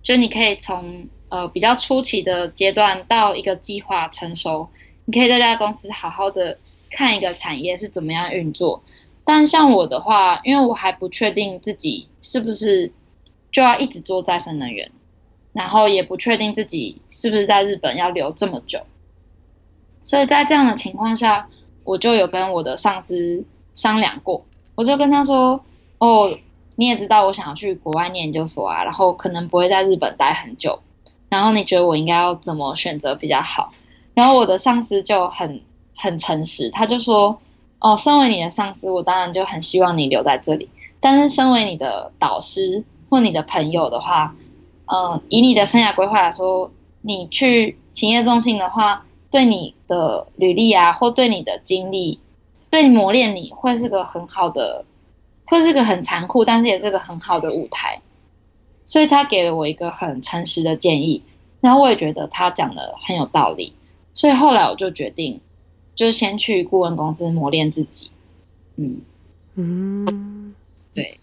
就你可以从呃比较初期的阶段到一个计划成熟，你可以在这家公司好好的看一个产业是怎么样运作。但像我的话，因为我还不确定自己是不是就要一直做再生能源，然后也不确定自己是不是在日本要留这么久，所以在这样的情况下，我就有跟我的上司商量过，我就跟他说：“哦，你也知道我想要去国外念研究所啊，然后可能不会在日本待很久，然后你觉得我应该要怎么选择比较好？”然后我的上司就很很诚实，他就说：“哦，身为你的上司，我当然就很希望你留在这里。但是身为你的导师或你的朋友的话，呃，以你的生涯规划来说，你去勤业中心的话，对你的履历啊，或对你的经历，对磨练你会是个很好的，会是个很残酷，但是也是个很好的舞台。所以他给了我一个很诚实的建议，然后我也觉得他讲的很有道理。”所以后来我就决定，就先去顾问公司磨练自己。嗯嗯，对。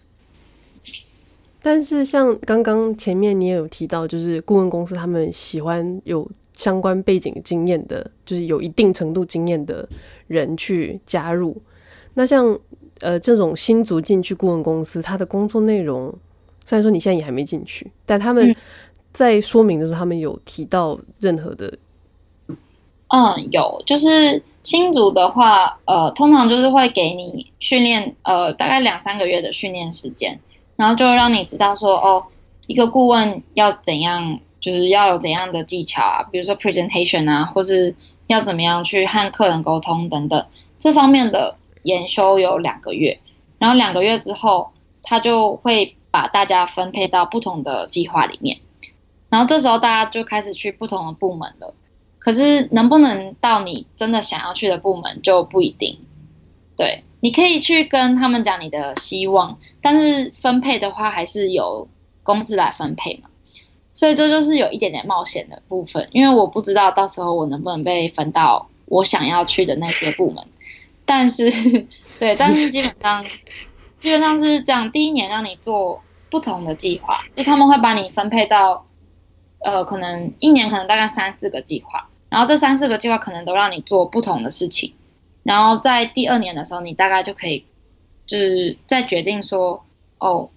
但是像刚刚前面你也有提到，就是顾问公司他们喜欢有相关背景经验的，就是有一定程度经验的人去加入。那像呃这种新族进去顾问公司，他的工作内容，虽然说你现在也还没进去，但他们在说明的时候，他们有提到任何的。嗯，有，就是新组的话，呃，通常就是会给你训练，呃，大概两三个月的训练时间，然后就让你知道说，哦，一个顾问要怎样，就是要有怎样的技巧啊，比如说 presentation 啊，或是要怎么样去和客人沟通等等，这方面的研修有两个月，然后两个月之后，他就会把大家分配到不同的计划里面，然后这时候大家就开始去不同的部门了。可是能不能到你真的想要去的部门就不一定。对，你可以去跟他们讲你的希望，但是分配的话还是由公司来分配嘛。所以这就是有一点点冒险的部分，因为我不知道到时候我能不能被分到我想要去的那些部门。但是，对，但是基本上 基本上是这样，第一年让你做不同的计划，就他们会把你分配到，呃，可能一年可能大概三四个计划。然后这三四个计划可能都让你做不同的事情，然后在第二年的时候，你大概就可以就是再决定说，哦，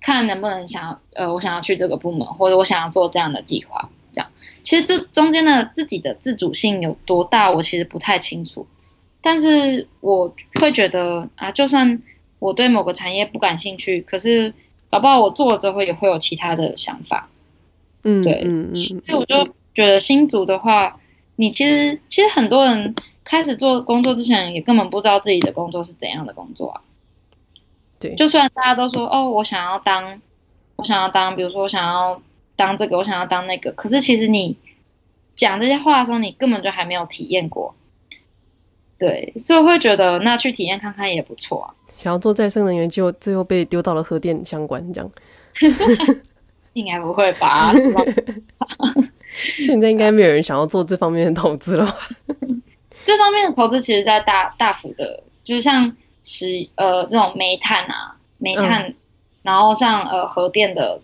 看能不能想呃，我想要去这个部门，或者我想要做这样的计划，这样。其实这中间的自己的自主性有多大，我其实不太清楚，但是我会觉得啊，就算我对某个产业不感兴趣，可是搞不好我做了之后也会有其他的想法，嗯，对，嗯嗯，所以我就觉得新竹的话。你其实其实很多人开始做工作之前，也根本不知道自己的工作是怎样的工作啊。对，就虽然大家都说哦，我想要当，我想要当，比如说我想要当这个，我想要当那个，可是其实你讲这些话的时候，你根本就还没有体验过。对，所以我会觉得那去体验看看也不错啊。想要做再生能源，结果最后被丢到了核电相关这样。应该不会吧？现在应该没有人想要做这方面的投资了吧？这方面的投资其实，在大大幅的，就是像石呃这种煤炭啊，煤炭，嗯、然后像呃核电的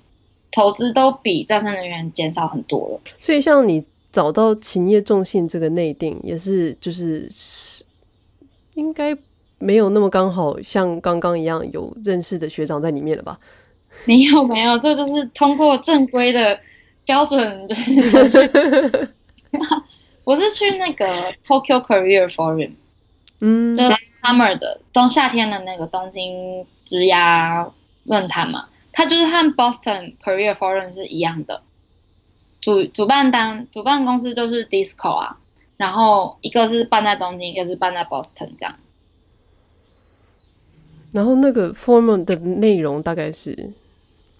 投资都比再生能源减少很多了。所以，像你找到勤业重信这个内定，也是就是应该没有那么刚好，像刚刚一样有认识的学长在里面了吧？没有没有，这就是通过正规的。标准就是，我是去那个 Tokyo Career Forum，嗯，就 Summer 的冬夏天的那个东京职涯论坛嘛，它就是和 Boston Career Forum 是一样的，主主办单主办公司就是 Disco 啊，然后一个是办在东京，一个是办在 Boston 这样，然后那个 Forum 的内容大概是。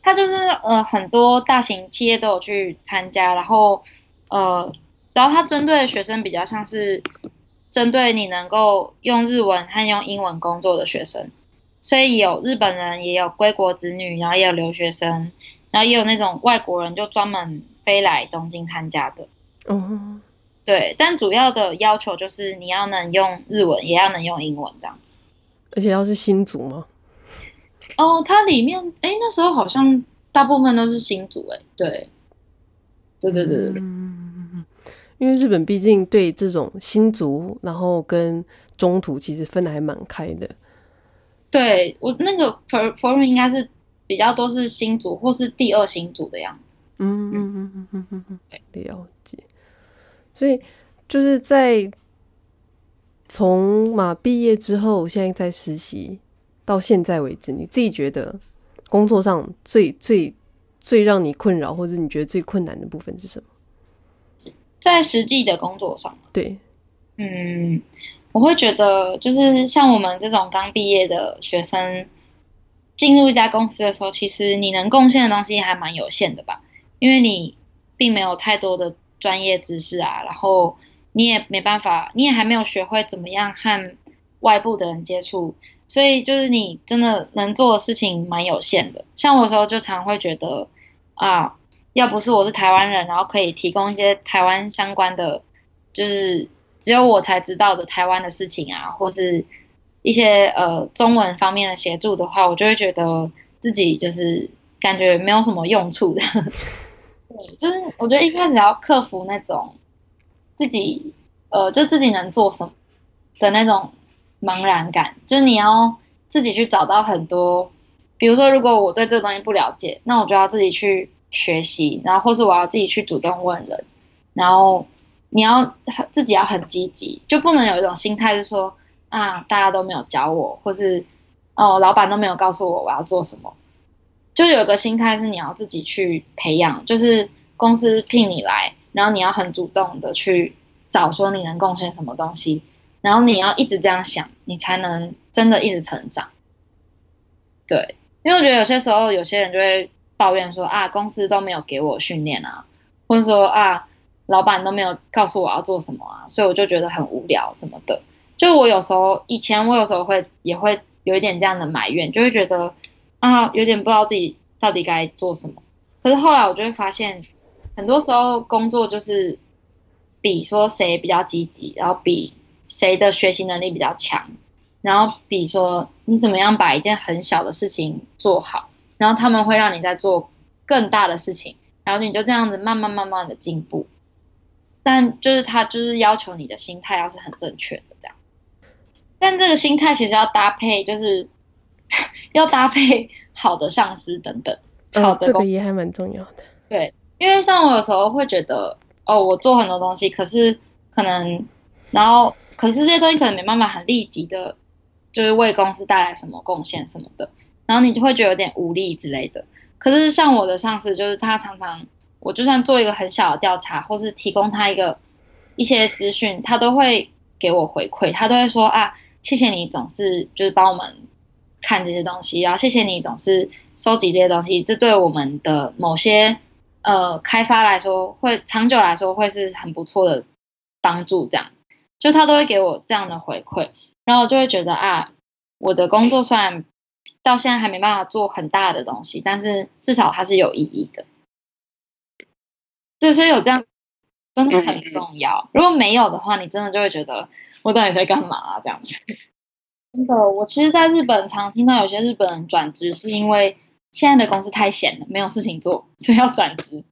他就是呃很多大型企业都有去参加，然后呃，然后他针对的学生比较像是针对你能够用日文和用英文工作的学生，所以有日本人，也有归国子女，然后也有留学生，然后也有那种外国人就专门飞来东京参加的。哦，对，但主要的要求就是你要能用日文，也要能用英文这样子。而且要是新卒吗？哦，它里面哎，那时候好像大部分都是新族哎，对，对对对对对，嗯，因为日本毕竟对这种新族，然后跟中途其实分的还蛮开的。对，我那个 forum 应该是比较多是新族或是第二新族的样子。嗯嗯嗯嗯嗯嗯嗯，了解。所以就是在从马毕业之后，现在在实习到现在为止，你自己觉得工作上最最最让你困扰，或者你觉得最困难的部分是什么？在实际的工作上，对，嗯，我会觉得就是像我们这种刚毕业的学生，进入一家公司的时候，其实你能贡献的东西还蛮有限的吧，因为你并没有太多的专业知识啊，然后你也没办法，你也还没有学会怎么样和外部的人接触，所以就是你真的能做的事情蛮有限的。像我有时候就常会觉得啊。要不是我是台湾人，然后可以提供一些台湾相关的，就是只有我才知道的台湾的事情啊，或是一些呃中文方面的协助的话，我就会觉得自己就是感觉没有什么用处的。对，就是我觉得一开始要克服那种自己呃就自己能做什么的那种茫然感，就是你要自己去找到很多，比如说如果我对这个东西不了解，那我就要自己去。学习，然后或是我要自己去主动问人，然后你要自己要很积极，就不能有一种心态是说啊，大家都没有教我，或是哦，老板都没有告诉我我要做什么，就有个心态是你要自己去培养，就是公司聘你来，然后你要很主动的去找说你能贡献什么东西，然后你要一直这样想，你才能真的一直成长。对，因为我觉得有些时候有些人就会。抱怨说啊，公司都没有给我训练啊，或者说啊，老板都没有告诉我要做什么啊，所以我就觉得很无聊什么的。就我有时候以前我有时候会也会有一点这样的埋怨，就会觉得啊，有点不知道自己到底该做什么。可是后来我就会发现，很多时候工作就是比说谁比较积极，然后比谁的学习能力比较强，然后比如说你怎么样把一件很小的事情做好。然后他们会让你在做更大的事情，然后你就这样子慢慢慢慢的进步。但就是他就是要求你的心态要是很正确的这样。但这个心态其实要搭配，就是 要搭配好的上司等等。好的，这个也还蛮重要的。对，因为像我有时候会觉得，哦，我做很多东西，可是可能，然后可是这些东西可能没办法很立即的，就是为公司带来什么贡献什么的。然后你就会觉得有点无力之类的。可是像我的上司，就是他常常，我就算做一个很小的调查，或是提供他一个一些资讯，他都会给我回馈。他都会说啊，谢谢你总是就是帮我们看这些东西，然后谢谢你总是收集这些东西，这对我们的某些呃开发来说，会长久来说会是很不错的帮助。这样，就他都会给我这样的回馈，然后我就会觉得啊，我的工作虽然。到现在还没办法做很大的东西，但是至少它是有意义的。对，所以有这样真的很重要。如果没有的话，你真的就会觉得我到底在干嘛啊？这样子。真的，我其实在日本常听到有些日本人转职是因为现在的公司太闲了，没有事情做，所以要转职。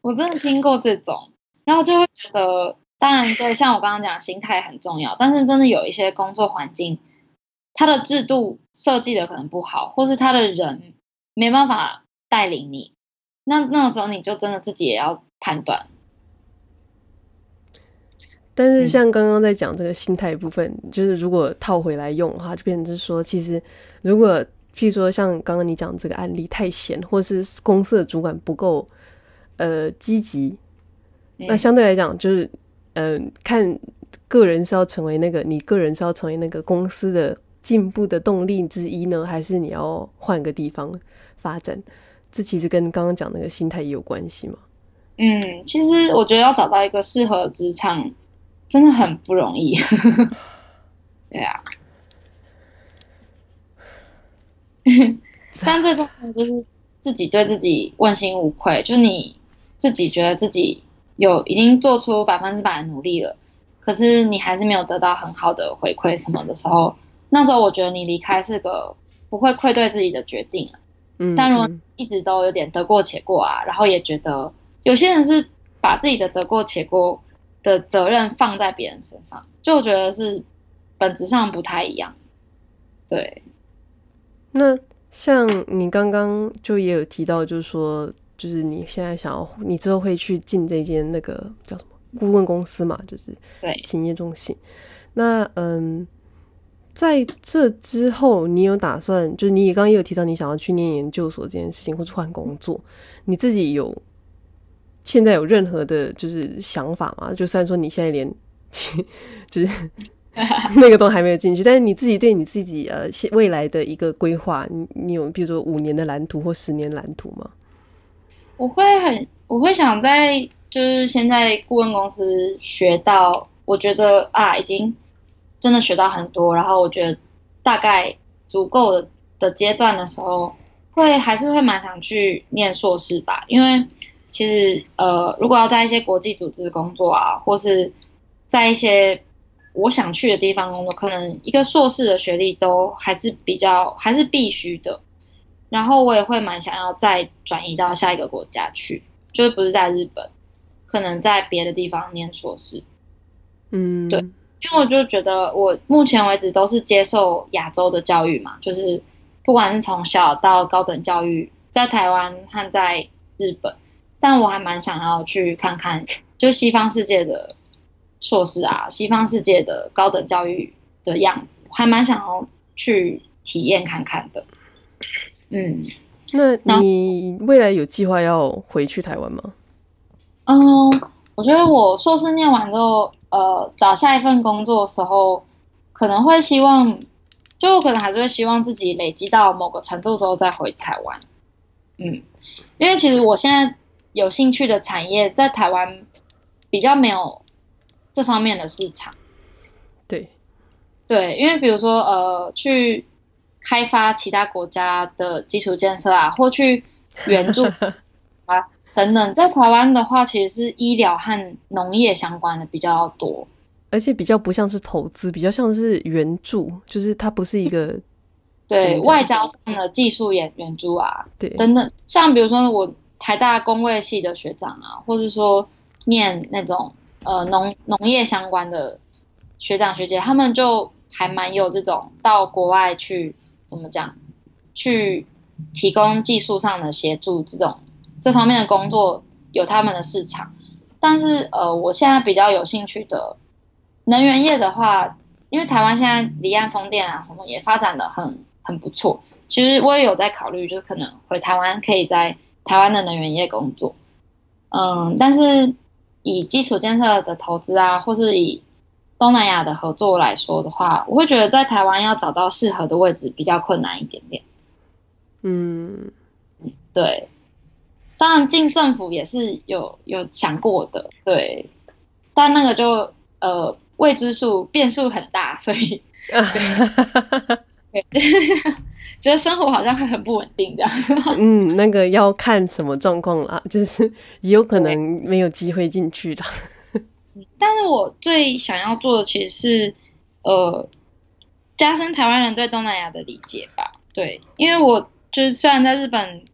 我真的听过这种，然后就会觉得，当然对，像我刚刚讲，心态很重要，但是真的有一些工作环境。它的制度设计的可能不好，或是他的人没办法带领你，那那个时候你就真的自己也要判断。但是像刚刚在讲这个心态部分，嗯，就是如果套回来用的话，就变成是说，其实如果譬如说像刚刚你讲这个案例太闲，或是公司的主管不够呃积极，那相对来讲就是嗯，呃，看个人是要成为那个你个人是要成为那个公司的。进步的动力之一呢，还是你要换个地方发展？这其实跟刚刚讲那个心态也有关系嘛。嗯，其实我觉得要找到一个适合的职场真的很不容易。对啊，但最重要的就是自己对自己问心无愧，就你自己觉得自己有已经做出百分之百的努力了，可是你还是没有得到很好的回馈什么的时候。那时候我觉得你离开是个不会愧对自己的决定啊，嗯，但如果一直都有点得过且过啊，然后也觉得有些人是把自己的得过且过的责任放在别人身上，就我觉得是本质上不太一样。对，那像你刚刚就也有提到，就是说就是你现在想要，你之后会去进这间那个叫什么顾问公司嘛？就是对企业中心。那嗯，在这之后，你有打算？就是你刚刚也有提到你想要去念研究所这件事情，或者换工作，你自己有现在有任何的就是想法吗？就算说你现在连 就是。那个都还没有进去，但是你自己对你自己呃未来的一个规划，你你有比如说五年的蓝图或十年蓝图吗？我会很，我会想在就是现在顾问公司学到，我觉得啊已经真的学到很多，然后我觉得大概足够的的阶段的时候，会还是会蛮想去念硕士吧，因为其实呃如果要在一些国际组织工作啊，或是在一些我想去的地方工作，可能一个硕士的学历都还是比较还是必须的。然后我也会蛮想要再转移到下一个国家去，就是不是在日本，可能在别的地方念硕士。嗯，对，因为我就觉得我目前为止都是接受亚洲的教育嘛，就是不管是从小到高等教育，在台湾和在日本，但我还蛮想要去看看，就西方世界的。硕士啊，西方世界的高等教育的样子，还蛮想要去体验看看的。嗯，那你未来有计划要回去台湾吗？嗯，我觉得我硕士念完之后，呃，找下一份工作的时候，可能会希望，就可能还是会希望自己累积到某个程度之后再回台湾。嗯，因为其实我现在有兴趣的产业在台湾比较没有。这方面的市场，对，对，因为比如说呃，去开发其他国家的基础建设啊，或去援助啊 等等，在台湾的话，其实是医疗和农业相关的比较多，而且比较不像是投资，比较像是援助，就是它不是一个 对外交上的技术援援助啊，对，等等，像比如说我台大工位系的学长啊，或者说念那种。呃，农农业相关的学长学姐，他们就还蛮有这种到国外去怎么讲，去提供技术上的协助，这种这方面的工作有他们的市场。但是呃，我现在比较有兴趣的能源业的话，因为台湾现在离岸风电啊什么也发展得很很不错，其实我也有在考虑，就是可能回台湾可以在台湾的能源业工作。嗯，但是。以基础建设的投资啊，或是以东南亚的合作来说的话，我会觉得在台湾要找到适合的位置比较困难一点点。嗯，对。当然进政府也是有有想过的，对。但那个就呃未知数变数很大，所以。对 觉得生活好像会很不稳定这样。嗯，那个要看什么状况啦，就是也有可能没有机会进去的。但是我最想要做的其实是，呃，加深台湾人对东南亚的理解吧。对，因为我就是虽然在日本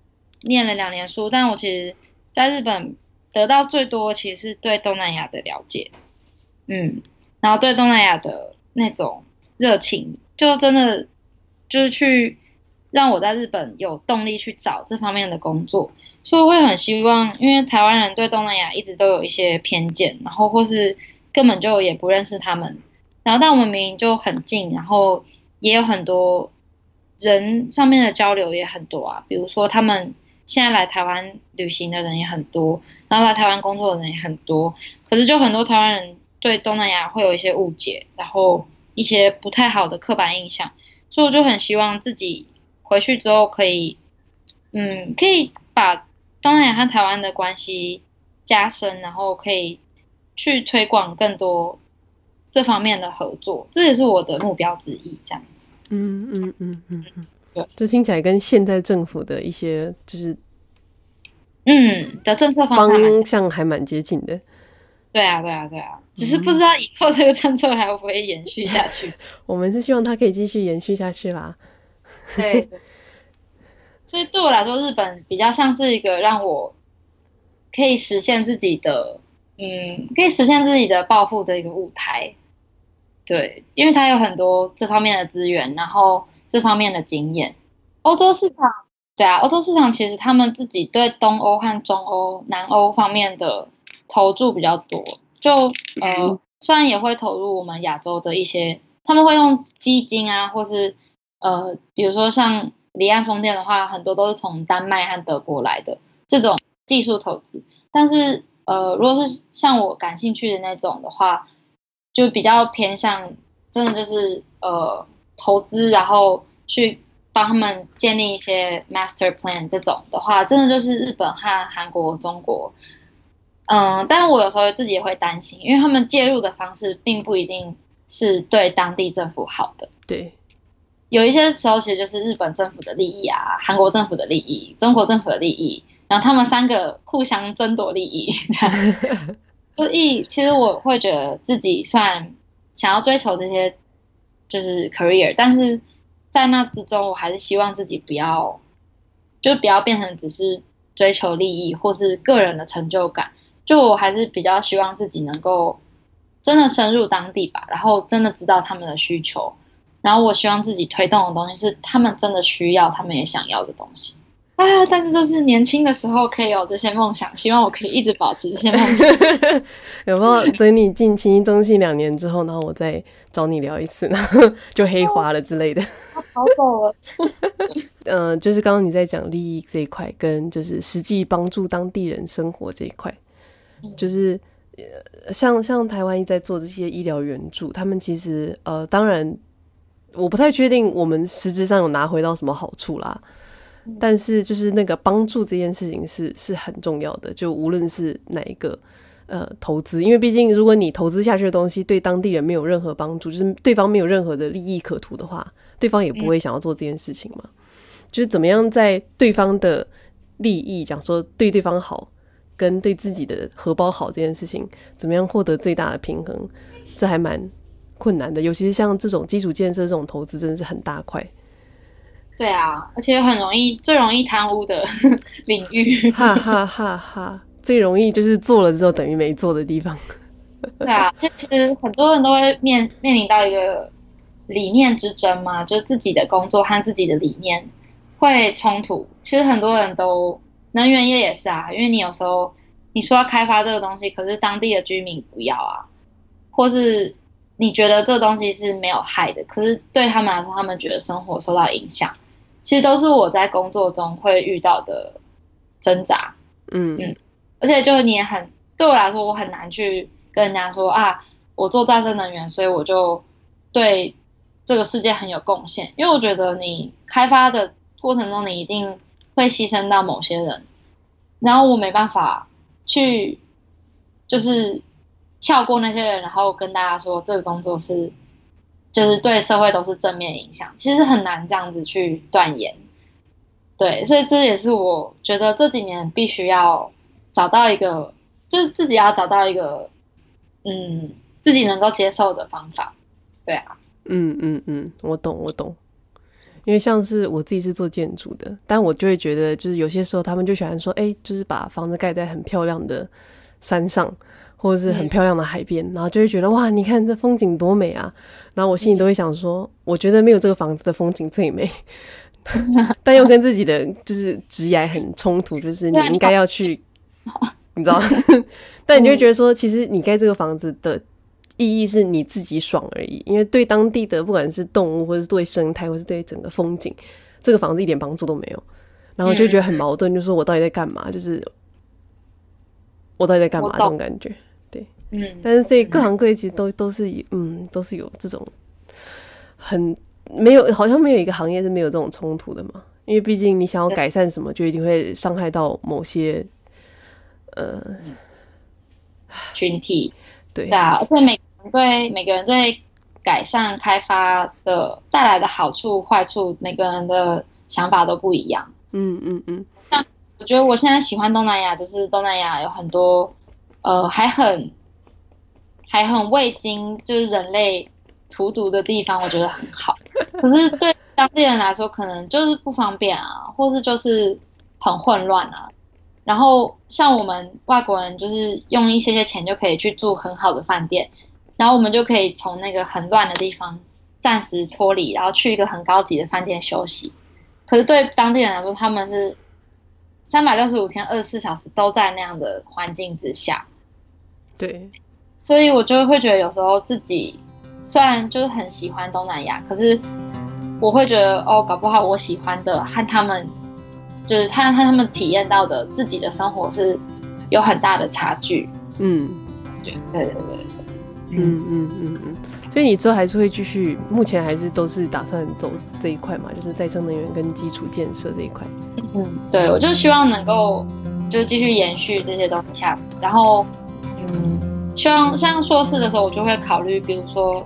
念了两年书，但我其实在日本得到最多其实是对东南亚的了解。嗯，然后对东南亚的那种热情，就真的。就是去让我在日本有动力去找这方面的工作，所以会很希望，因为台湾人对东南亚一直都有一些偏见，然后或是根本就也不认识他们，然后但我们明明就很近，然后也有很多人上面的交流也很多啊，比如说他们现在来台湾旅行的人也很多，然后来台湾工作的人也很多，可是就很多台湾人对东南亚会有一些误解，然后一些不太好的刻板印象。所以我就很希望自己回去之后可以，嗯，可以把东南亚和台湾的关系加深，然后可以去推广更多这方面的合作，这也是我的目标之一。这样子，嗯嗯嗯嗯嗯，对，这听起来跟现在政府的一些就是，嗯的政策方向还蛮接近的。对啊，对啊，对啊，只是不知道以后这个政策还会不会延续下去。我们是希望它可以继续延续下去啦。对，对，所以对我来说，日本比较像是一个让我可以实现自己的，嗯，可以实现自己的抱负的一个舞台。对，因为它有很多这方面的资源，然后这方面的经验。欧洲市场对啊，欧洲市场其实他们自己对东欧和中欧、南欧方面的投注比较多，就呃，虽然也会投入我们亚洲的一些，他们会用基金啊，或是呃，比如说像离岸风电的话，很多都是从丹麦和德国来的这种技术投资，但是呃，如果是像我感兴趣的那种的话，就比较偏向真的就是呃投资，然后去。帮他们建立一些 master plan 这种的话，真的就是日本和韩国、中国，嗯，但是我有时候自己也会担心，因为他们介入的方式并不一定是对当地政府好的。对，有一些时候其实就是日本政府的利益啊，韩国政府的利益，中国政府的利益，然后他们三个互相争夺利益。所以其实我会觉得自己算想要追求这些就是 career，但是。在那之中，我还是希望自己不要，就不要变成只是追求利益或是个人的成就感。就我还是比较希望自己能够真的深入当地吧，然后真的知道他们的需求，然后我希望自己推动的东西是他们真的需要、他们也想要的东西。啊！但是就是年轻的时候可以有这些梦想，希望我可以一直保持这些梦想。有没有等你进清一中心两年之后，然后我再找你聊一次，然后 就黑化了之类的？逃走了。嗯、呃，就是刚刚你在讲利益这一块，跟就是实际帮助当地人生活这一块，就是像像台湾一直在做这些医疗援助，他们其实呃，当然我不太确定我们实质上有拿回到什么好处啦。但是，就是那个帮助这件事情是是很重要的，就无论是哪一个呃投资，因为毕竟如果你投资下去的东西对当地人没有任何帮助，就是对方没有任何的利益可图的话，对方也不会想要做这件事情嘛。就是怎么样在对方的利益讲说对对方好，跟对自己的荷包好这件事情，怎么样获得最大的平衡，这还蛮困难的。尤其是像这种基础建设这种投资，真的是很大块。对啊，而且很容易，最容易贪污的领域，哈哈哈哈！最容易就是做了之后等于没做的地方。对啊，这其实很多人都会面面临到一个理念之争嘛，就是自己的工作和自己的理念会冲突。其实很多人都，能源业也是啊，因为你有时候你说要开发这个东西，可是当地的居民不要啊，或是你觉得这个东西是没有害的，可是对他们来说，他们觉得生活受到影响。其实都是我在工作中会遇到的挣扎，嗯嗯，而且就是你也很对我来说，我很难去跟人家说啊，我做再生能源，所以我就对这个世界很有贡献。因为我觉得你开发的过程中，你一定会牺牲到某些人，然后我没办法去就是跳过那些人，然后跟大家说这个工作是。就是对社会都是正面影响，其实很难这样子去断言。对，所以这也是我觉得这几年必须要找到一个，就是自己要找到一个，嗯，自己能够接受的方法。对啊，嗯嗯嗯，我懂我懂。因为像是我自己是做建筑的，但我就会觉得，就是有些时候他们就喜欢说，哎，就是把房子盖在很漂亮的山上。或者是很漂亮的海边，嗯，然后就会觉得哇，你看这风景多美啊！然后我心里都会想说，嗯，我觉得没有这个房子的风景最美，但又跟自己的就是职业很冲突，就是你应该要去，你知道？但你就会觉得说，其实你盖这个房子的意义是你自己爽而已，因为对当地的不管是动物，或者是对生态，或是对整个风景，这个房子一点帮助都没有。然后就觉得很矛盾，就是说我到底在干嘛？就是我到底在干嘛？这种感觉。对嗯，但是所以各行各业其实都都是嗯，都是有这种很没有，好像没有一个行业是没有这种冲突的嘛。因为毕竟你想要改善什么，就一定会伤害到某些呃群体。对，对啊，而且每个人对每个人对改善开发的带来的好处坏处，每个人的想法都不一样。嗯嗯嗯，像我觉得我现在喜欢东南亚，就是东南亚有很多呃还很。还很未经就是人类荼毒的地方，我觉得很好。可是对当地人来说，可能就是不方便啊，或是就是很混乱啊。然后像我们外国人，就是用一些些钱就可以去住很好的饭店，然后我们就可以从那个很乱的地方暂时脱离，然后去一个很高级的饭店休息。可是对当地人来说，他们是三百六十五天、二十四小时都在那样的环境之下。对，所以我就会觉得有时候自己虽然就是很喜欢东南亚，可是我会觉得哦，搞不好我喜欢的和他们就是他和他们体验到的自己的生活是有很大的差距。嗯，对对对对，嗯嗯嗯嗯。所以你之后还是会继续，目前还是都是打算走这一块嘛，就是再生能源跟基础建设这一块。嗯，对，我就希望能够就继续延续这些东西下，然后。嗯，希望像硕士的时候，我就会考虑，比如说，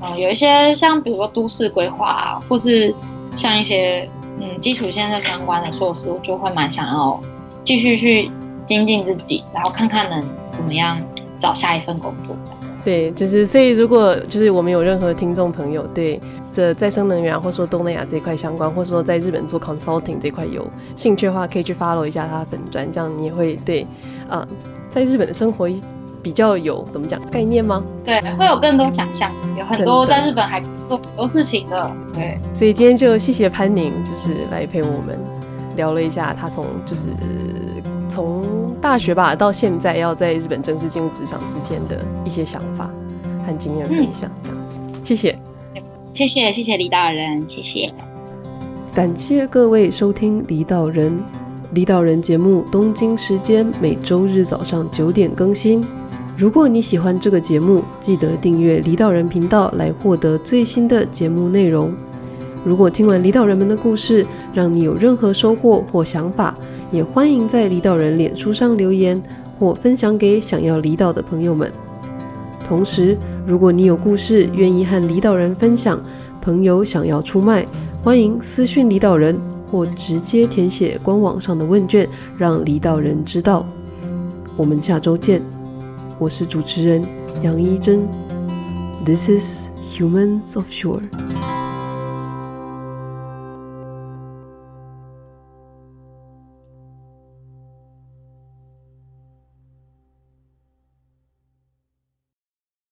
嗯，有一些像比如说都市规划啊，或是像一些嗯基础建设相关的硕士，我就会蛮想要继续去精进自己，然后看看能怎么样找下一份工作这样。对，就是所以如果就是我们有任何听众朋友对这再生能源或者说东南亚这一块相关，或者说在日本做 consulting 这块有兴趣的话，可以去 follow 一下他的粉专，这样你也会对啊。在日本的生活比较有怎么讲概念吗？对，会有更多想象，有很多在日本还做很多事情的。对，所以今天就谢谢潘宁，就是来陪我们聊了一下他从就是从大学吧到现在要在日本正式进入职场之间的一些想法和经验分享，这样子。嗯、谢谢，谢谢，谢谢离岛人，谢谢，感谢各位收听离岛人。离岛人节目，东京时间每周日早上九点更新。如果你喜欢这个节目，记得订阅离岛人频道来获得最新的节目内容。如果听完离岛人们的故事，让你有任何收获或想法，也欢迎在离岛人脸书上留言或分享给想要离岛的朋友们。同时，如果你有故事愿意和离岛人分享，朋友想要出卖，欢迎私讯离岛人。或直接填写官网上的问卷，让离岛人知道。我们下周见，我是主持人杨一真。This is Humans of Shore。